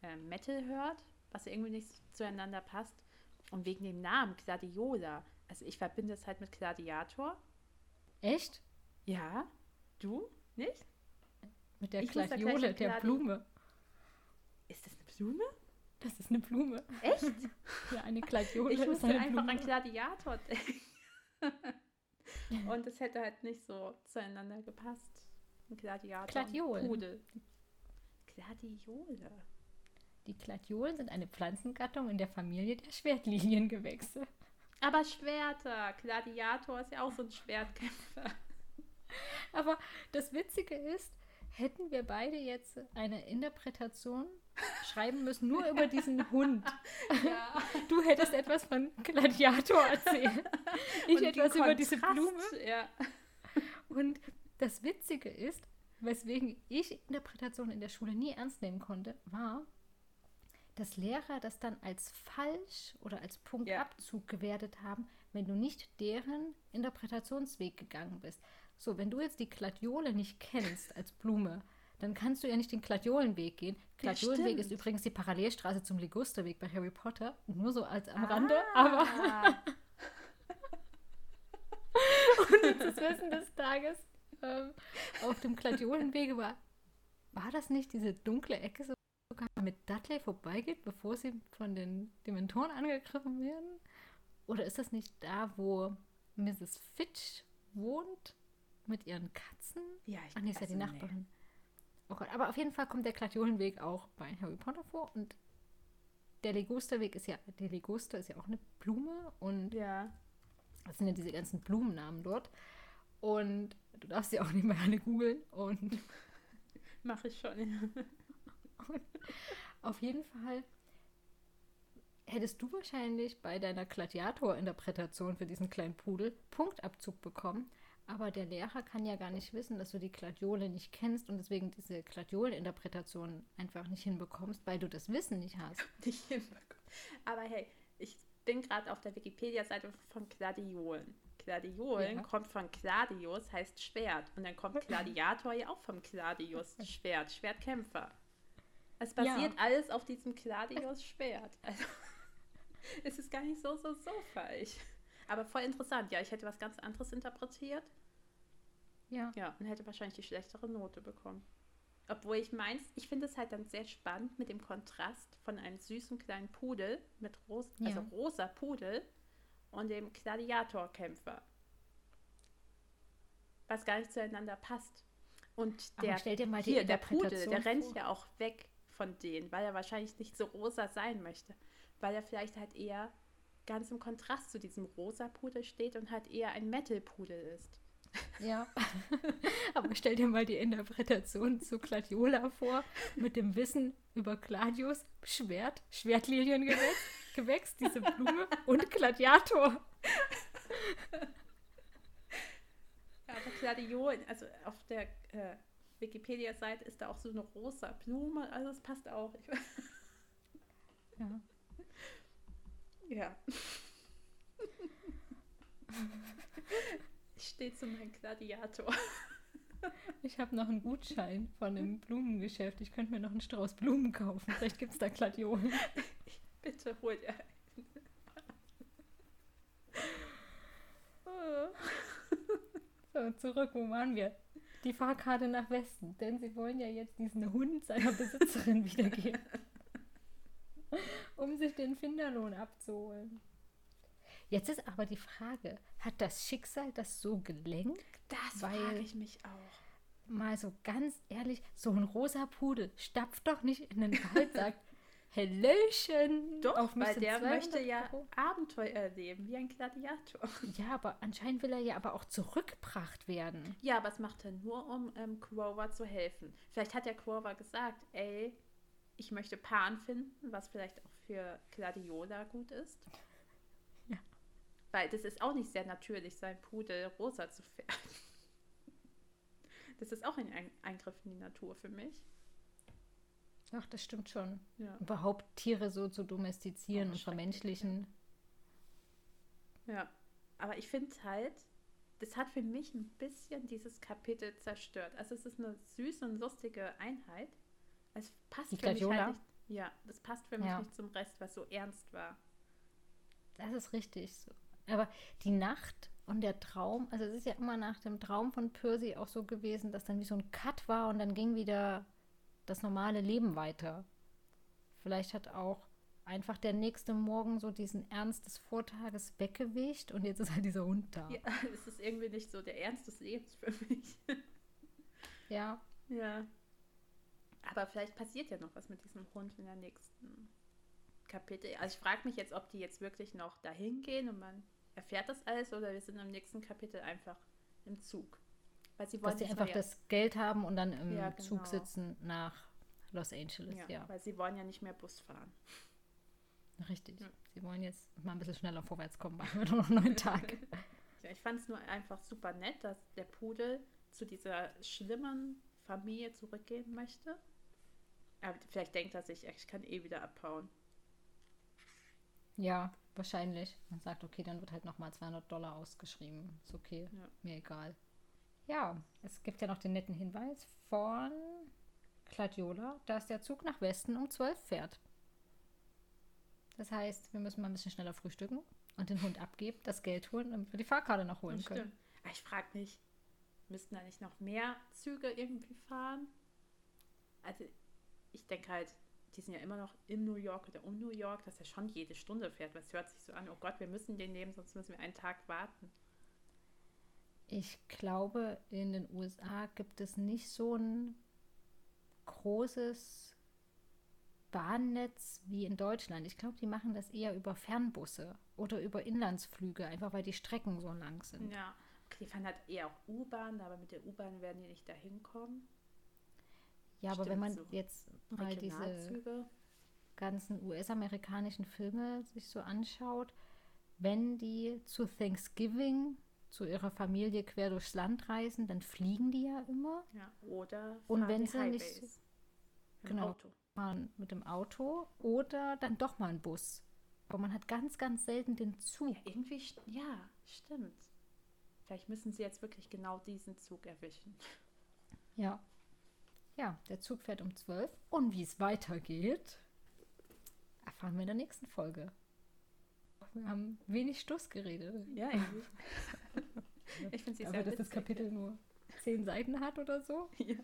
äh, Metal hört, was irgendwie nicht zueinander passt. Und wegen dem Namen Gladiola, also ich verbinde es halt mit Gladiator. Echt? Ja, du? Nicht? Mit der Ich muss Gladiole, mit der Blume. Ist das eine Blume? Das ist eine Blume. Echt? Ja, eine Gladiole Ich musste eine einfach Blume. an Gladiator denken. Und es hätte halt nicht so zueinander gepasst. Ein Gladiator. Gladiolen. Ein Pudel. Gladiole. Die Gladiolen sind eine Pflanzengattung in der Familie der Schwertliniengewächse. Aber Schwerter. Gladiator ist ja auch so ein Schwertkämpfer. Aber das Witzige ist, hätten wir beide jetzt eine Interpretation schreiben müssen, nur über diesen Hund. Ja. Du hättest etwas von Gladiator erzählt. Ich Und etwas über diese Blume. Ja. Und das Witzige ist, weswegen ich Interpretation in der Schule nie ernst nehmen konnte, war, dass Lehrer das dann als falsch oder als Punktabzug gewertet haben, wenn du nicht deren Interpretationsweg gegangen bist. So, wenn du jetzt die Gladiole nicht kennst als Blume, dann kannst du ja nicht den Gladiolenweg gehen. Gladiolenweg ist stimmt. übrigens die Parallelstraße zum Ligusterweg bei Harry Potter. Nur so als am Rande, aber Ah. das Wissen des Tages ähm, auf dem Gladiolenwege war, war das nicht diese dunkle Ecke sogar mit Dudley vorbeigeht, bevor sie von den Dementoren angegriffen werden? Oder ist das nicht da, wo Mrs. Fitch wohnt mit ihren Katzen? Ja, ich Ach nee, ist ja die also, nee. Nachbarin. Oh Gott, aber auf jeden Fall kommt der Gladiolenweg auch bei Harry Potter vor und der Legusterweg ist ja, der Leguster ist ja auch eine Blume und Ja. das sind ja diese ganzen Blumennamen dort. Und du darfst sie auch nicht mehr alle googeln. Und Mache ich schon. Ja. auf jeden Fall hättest du wahrscheinlich bei deiner Gladiator-Interpretation für diesen kleinen Pudel Punktabzug bekommen. Aber der Lehrer kann ja gar nicht wissen, dass du die Gladiole nicht kennst und deswegen diese Gladiolen-Interpretation einfach nicht hinbekommst, weil du das Wissen nicht hast. Nicht hinbekommen. Aber hey, ich bin gerade auf der Wikipedia-Seite von Gladiolen. Gladiolen Ja. kommt von Gladius, heißt Schwert. Und dann kommt Gladiator ja auch vom Gladius, Schwert, Schwertkämpfer. Es Ja. basiert alles auf diesem Gladius Schwert. Also es ist gar nicht so, so, so falsch. Aber voll interessant. Ja, ich hätte was ganz anderes interpretiert. Ja. Ja, und hätte wahrscheinlich die schlechtere Note bekommen. Obwohl ich meins, ich finde es halt dann sehr spannend mit dem Kontrast von einem süßen kleinen Pudel mit ros also Ja. rosa Pudel und dem Gladiatorkämpfer. Was gar nicht zueinander passt. Und der, stell dir mal die hier, der Pudel, der rennt vor. ja auch weg von denen, weil er wahrscheinlich nicht so rosa sein möchte. Weil er vielleicht halt eher ganz im Kontrast zu diesem rosa Pudel steht und halt eher ein Metal-Pudel ist. Ja. Aber stell dir mal die Interpretation zu Gladiola vor, mit dem Wissen über Gladius, Schwert, Schwertliliengewächs, Gewächs, diese Blume und Gladiator. Ja, aber Gladiolen, also auf der äh, Wikipedia-Seite ist da auch so eine rosa Blume, also es passt auch. Ja. Ja. ich stehe zu meinem Gladiator. Ich habe noch einen Gutschein von einem Blumengeschäft. Ich könnte mir noch einen Strauß Blumen kaufen. Vielleicht gibt es da Gladiolen. Bitte hol dir einen. So, zurück, wo waren wir? Die Fahrkarte nach Westen, denn sie wollen ja jetzt diesen Hund seiner Besitzerin wiedergeben. um sich den Finderlohn abzuholen. Jetzt ist aber die Frage, hat das Schicksal das so gelenkt? Das frage ich mich auch. Mal so ganz ehrlich, so ein rosa Pudel stapft doch nicht in den Wald, sagt Hallöchen. Doch, auf weil der 200 möchte ja Euro." Abenteuer erleben, wie ein Gladiator. Ja, aber anscheinend will er ja aber auch zurückgebracht werden. Ja, aber es macht er nur, um ähm, Quover zu helfen. Vielleicht hat ja Quover gesagt, ey, ich möchte Pan finden, was vielleicht auch für Gladiola gut ist. Ja. Weil das ist auch nicht sehr natürlich, sein Pudel rosa zu färben. Das ist auch ein Ein- Eingriff in die Natur für mich. Ach, das stimmt schon. Ja. Überhaupt Tiere so zu domestizieren Auch und vermenschlichen. Ja, aber ich finde halt, das hat für mich ein bisschen dieses Kapitel zerstört. Also es ist eine süße und lustige Einheit. Es passt Die für mich Gladiola? halt nicht. Ja, das passt für mich Ja. nicht zum Rest, was so ernst war. Das ist richtig so. Aber die Nacht und der Traum, also es ist ja immer nach dem Traum von Percy auch so gewesen, dass dann wie so ein Cut war und dann ging wieder das normale Leben weiter. Vielleicht hat auch einfach der nächste Morgen so diesen Ernst des Vortages weggewischt und jetzt ist halt dieser Hund da. Ja, es ist irgendwie nicht so der Ernst des Lebens für mich. Ja. Ja. Aber vielleicht passiert ja noch was mit diesem Hund in der nächsten Kapitel. Also ich frage mich jetzt, ob die jetzt wirklich noch dahin gehen und man erfährt das alles oder wir sind im nächsten Kapitel einfach im Zug. Weil sie wollen Dass sie einfach ja das Geld haben und dann im ja, genau. Zug sitzen nach Los Angeles, ja, ja. Weil sie wollen ja nicht mehr Bus fahren. Richtig. Ja. Sie wollen jetzt mal ein bisschen schneller vorwärts kommen, machen wir noch neun Tage. ja, ich fand es nur einfach super nett, dass der Pudel zu dieser schlimmen Familie zurückgehen möchte. Aber vielleicht denkt er sich, ich kann eh wieder abhauen. Ja, wahrscheinlich. Man sagt, okay, dann wird halt nochmal 200 Dollar ausgeschrieben. Ist okay, ja. mir egal. Ja, es gibt ja noch den netten Hinweis von Cladiola, dass der Zug nach Westen um 12 fährt. Das heißt, wir müssen mal ein bisschen schneller frühstücken und den Hund abgeben, das Geld holen, damit wir die Fahrkarte noch holen können. Ah, ich frage mich, müssten da nicht noch mehr Züge irgendwie fahren? Also, ich denke halt, die sind ja immer noch in New York oder um New York, dass er schon jede Stunde fährt. Was hört sich so an, oh Gott, wir müssen den nehmen, sonst müssen wir einen Tag warten. Ich glaube, in den USA gibt es nicht so ein großes Bahnnetz wie in Deutschland. Ich glaube, die machen das eher über Fernbusse oder über Inlandsflüge, einfach weil die Strecken so lang sind. Ja, die fahren halt eher auch U-Bahn, aber mit der U-Bahn werden die nicht dahin kommen. Ja, aber wenn man so jetzt mal diese ganzen US-amerikanischen Filme sich so anschaut, wenn die zu Thanksgiving zu ihrer Familie quer durchs Land reisen, dann fliegen die ja immer. Ja, oder und wenn sie nicht genau Auto. fahren mit dem Auto oder dann doch mal ein Bus. Aber man hat ganz, ganz selten den Zug. Ja, irgendwie, ja, stimmt. Vielleicht müssen sie jetzt wirklich genau diesen Zug erwischen. Ja. Ja, der Zug fährt um 12. Und wie es weitergeht, erfahren wir in der nächsten Folge. Wir haben wenig Stuss geredet. Ja, irgendwie. ich finde sie sehr dass das Kapitel nur zehn Seiten hat oder so. Ja.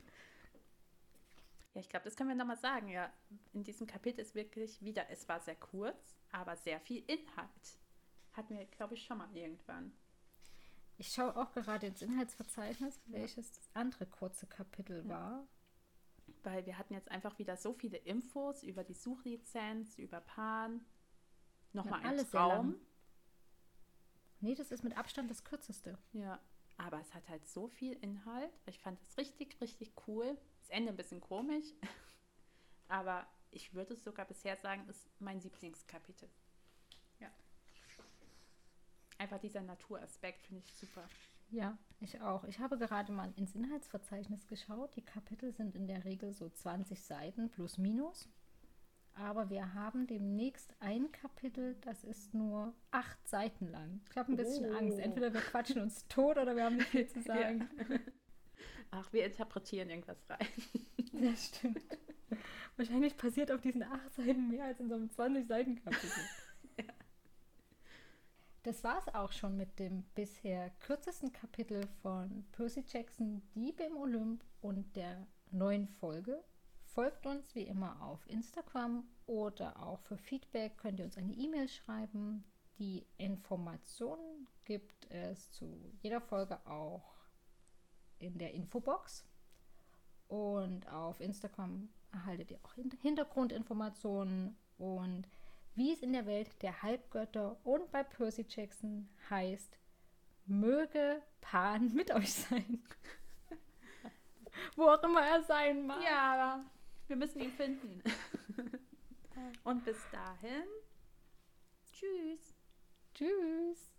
Ja, ich glaube, das können wir nochmal sagen. Ja, in diesem Kapitel ist wirklich wieder, es war sehr kurz, aber sehr viel Inhalt. Hatten wir, glaube ich, schon mal irgendwann. Ich schaue auch gerade ins Inhaltsverzeichnis, welches das andere kurze Kapitel ja. war weil wir hatten jetzt einfach wieder so viele Infos über die Suchlizenz, über Pan. Nochmal ja, ein Traum. Nee, das ist mit Abstand das kürzeste. Ja, aber es hat halt so viel Inhalt. Ich fand es richtig, richtig cool. Das Ende ein bisschen komisch, aber ich würde es sogar bisher sagen, ist mein Lieblingskapitel. Ja. Einfach dieser Naturaspekt finde ich super. Ja, ich auch. Ich habe gerade mal ins Inhaltsverzeichnis geschaut. Die Kapitel sind in der Regel so 20 Seiten plus minus. Aber wir haben demnächst ein Kapitel, das ist nur acht Seiten lang. Ich habe ein bisschen oh. Angst. Entweder wir quatschen uns tot oder wir haben nicht viel zu sagen. Ja. Ach, wir interpretieren irgendwas rein. Das stimmt. Wahrscheinlich passiert auf diesen acht Seiten mehr als in so einem 20-Seiten-Kapitel. Das war es auch schon mit dem bisher kürzesten Kapitel von Percy Jackson, Dieb im Olymp und der neuen Folge. Folgt uns wie immer auf Instagram oder auch für Feedback könnt ihr uns eine E-Mail schreiben. Die Informationen gibt es zu jeder Folge auch in der Infobox. Und auf Instagram erhaltet ihr auch Hintergrundinformationen und wie es in der Welt der Halbgötter und bei Percy Jackson heißt, möge Pan mit euch sein. Wo auch immer er sein mag. Ja, wir müssen ihn finden. und bis dahin, tschüss. Tschüss.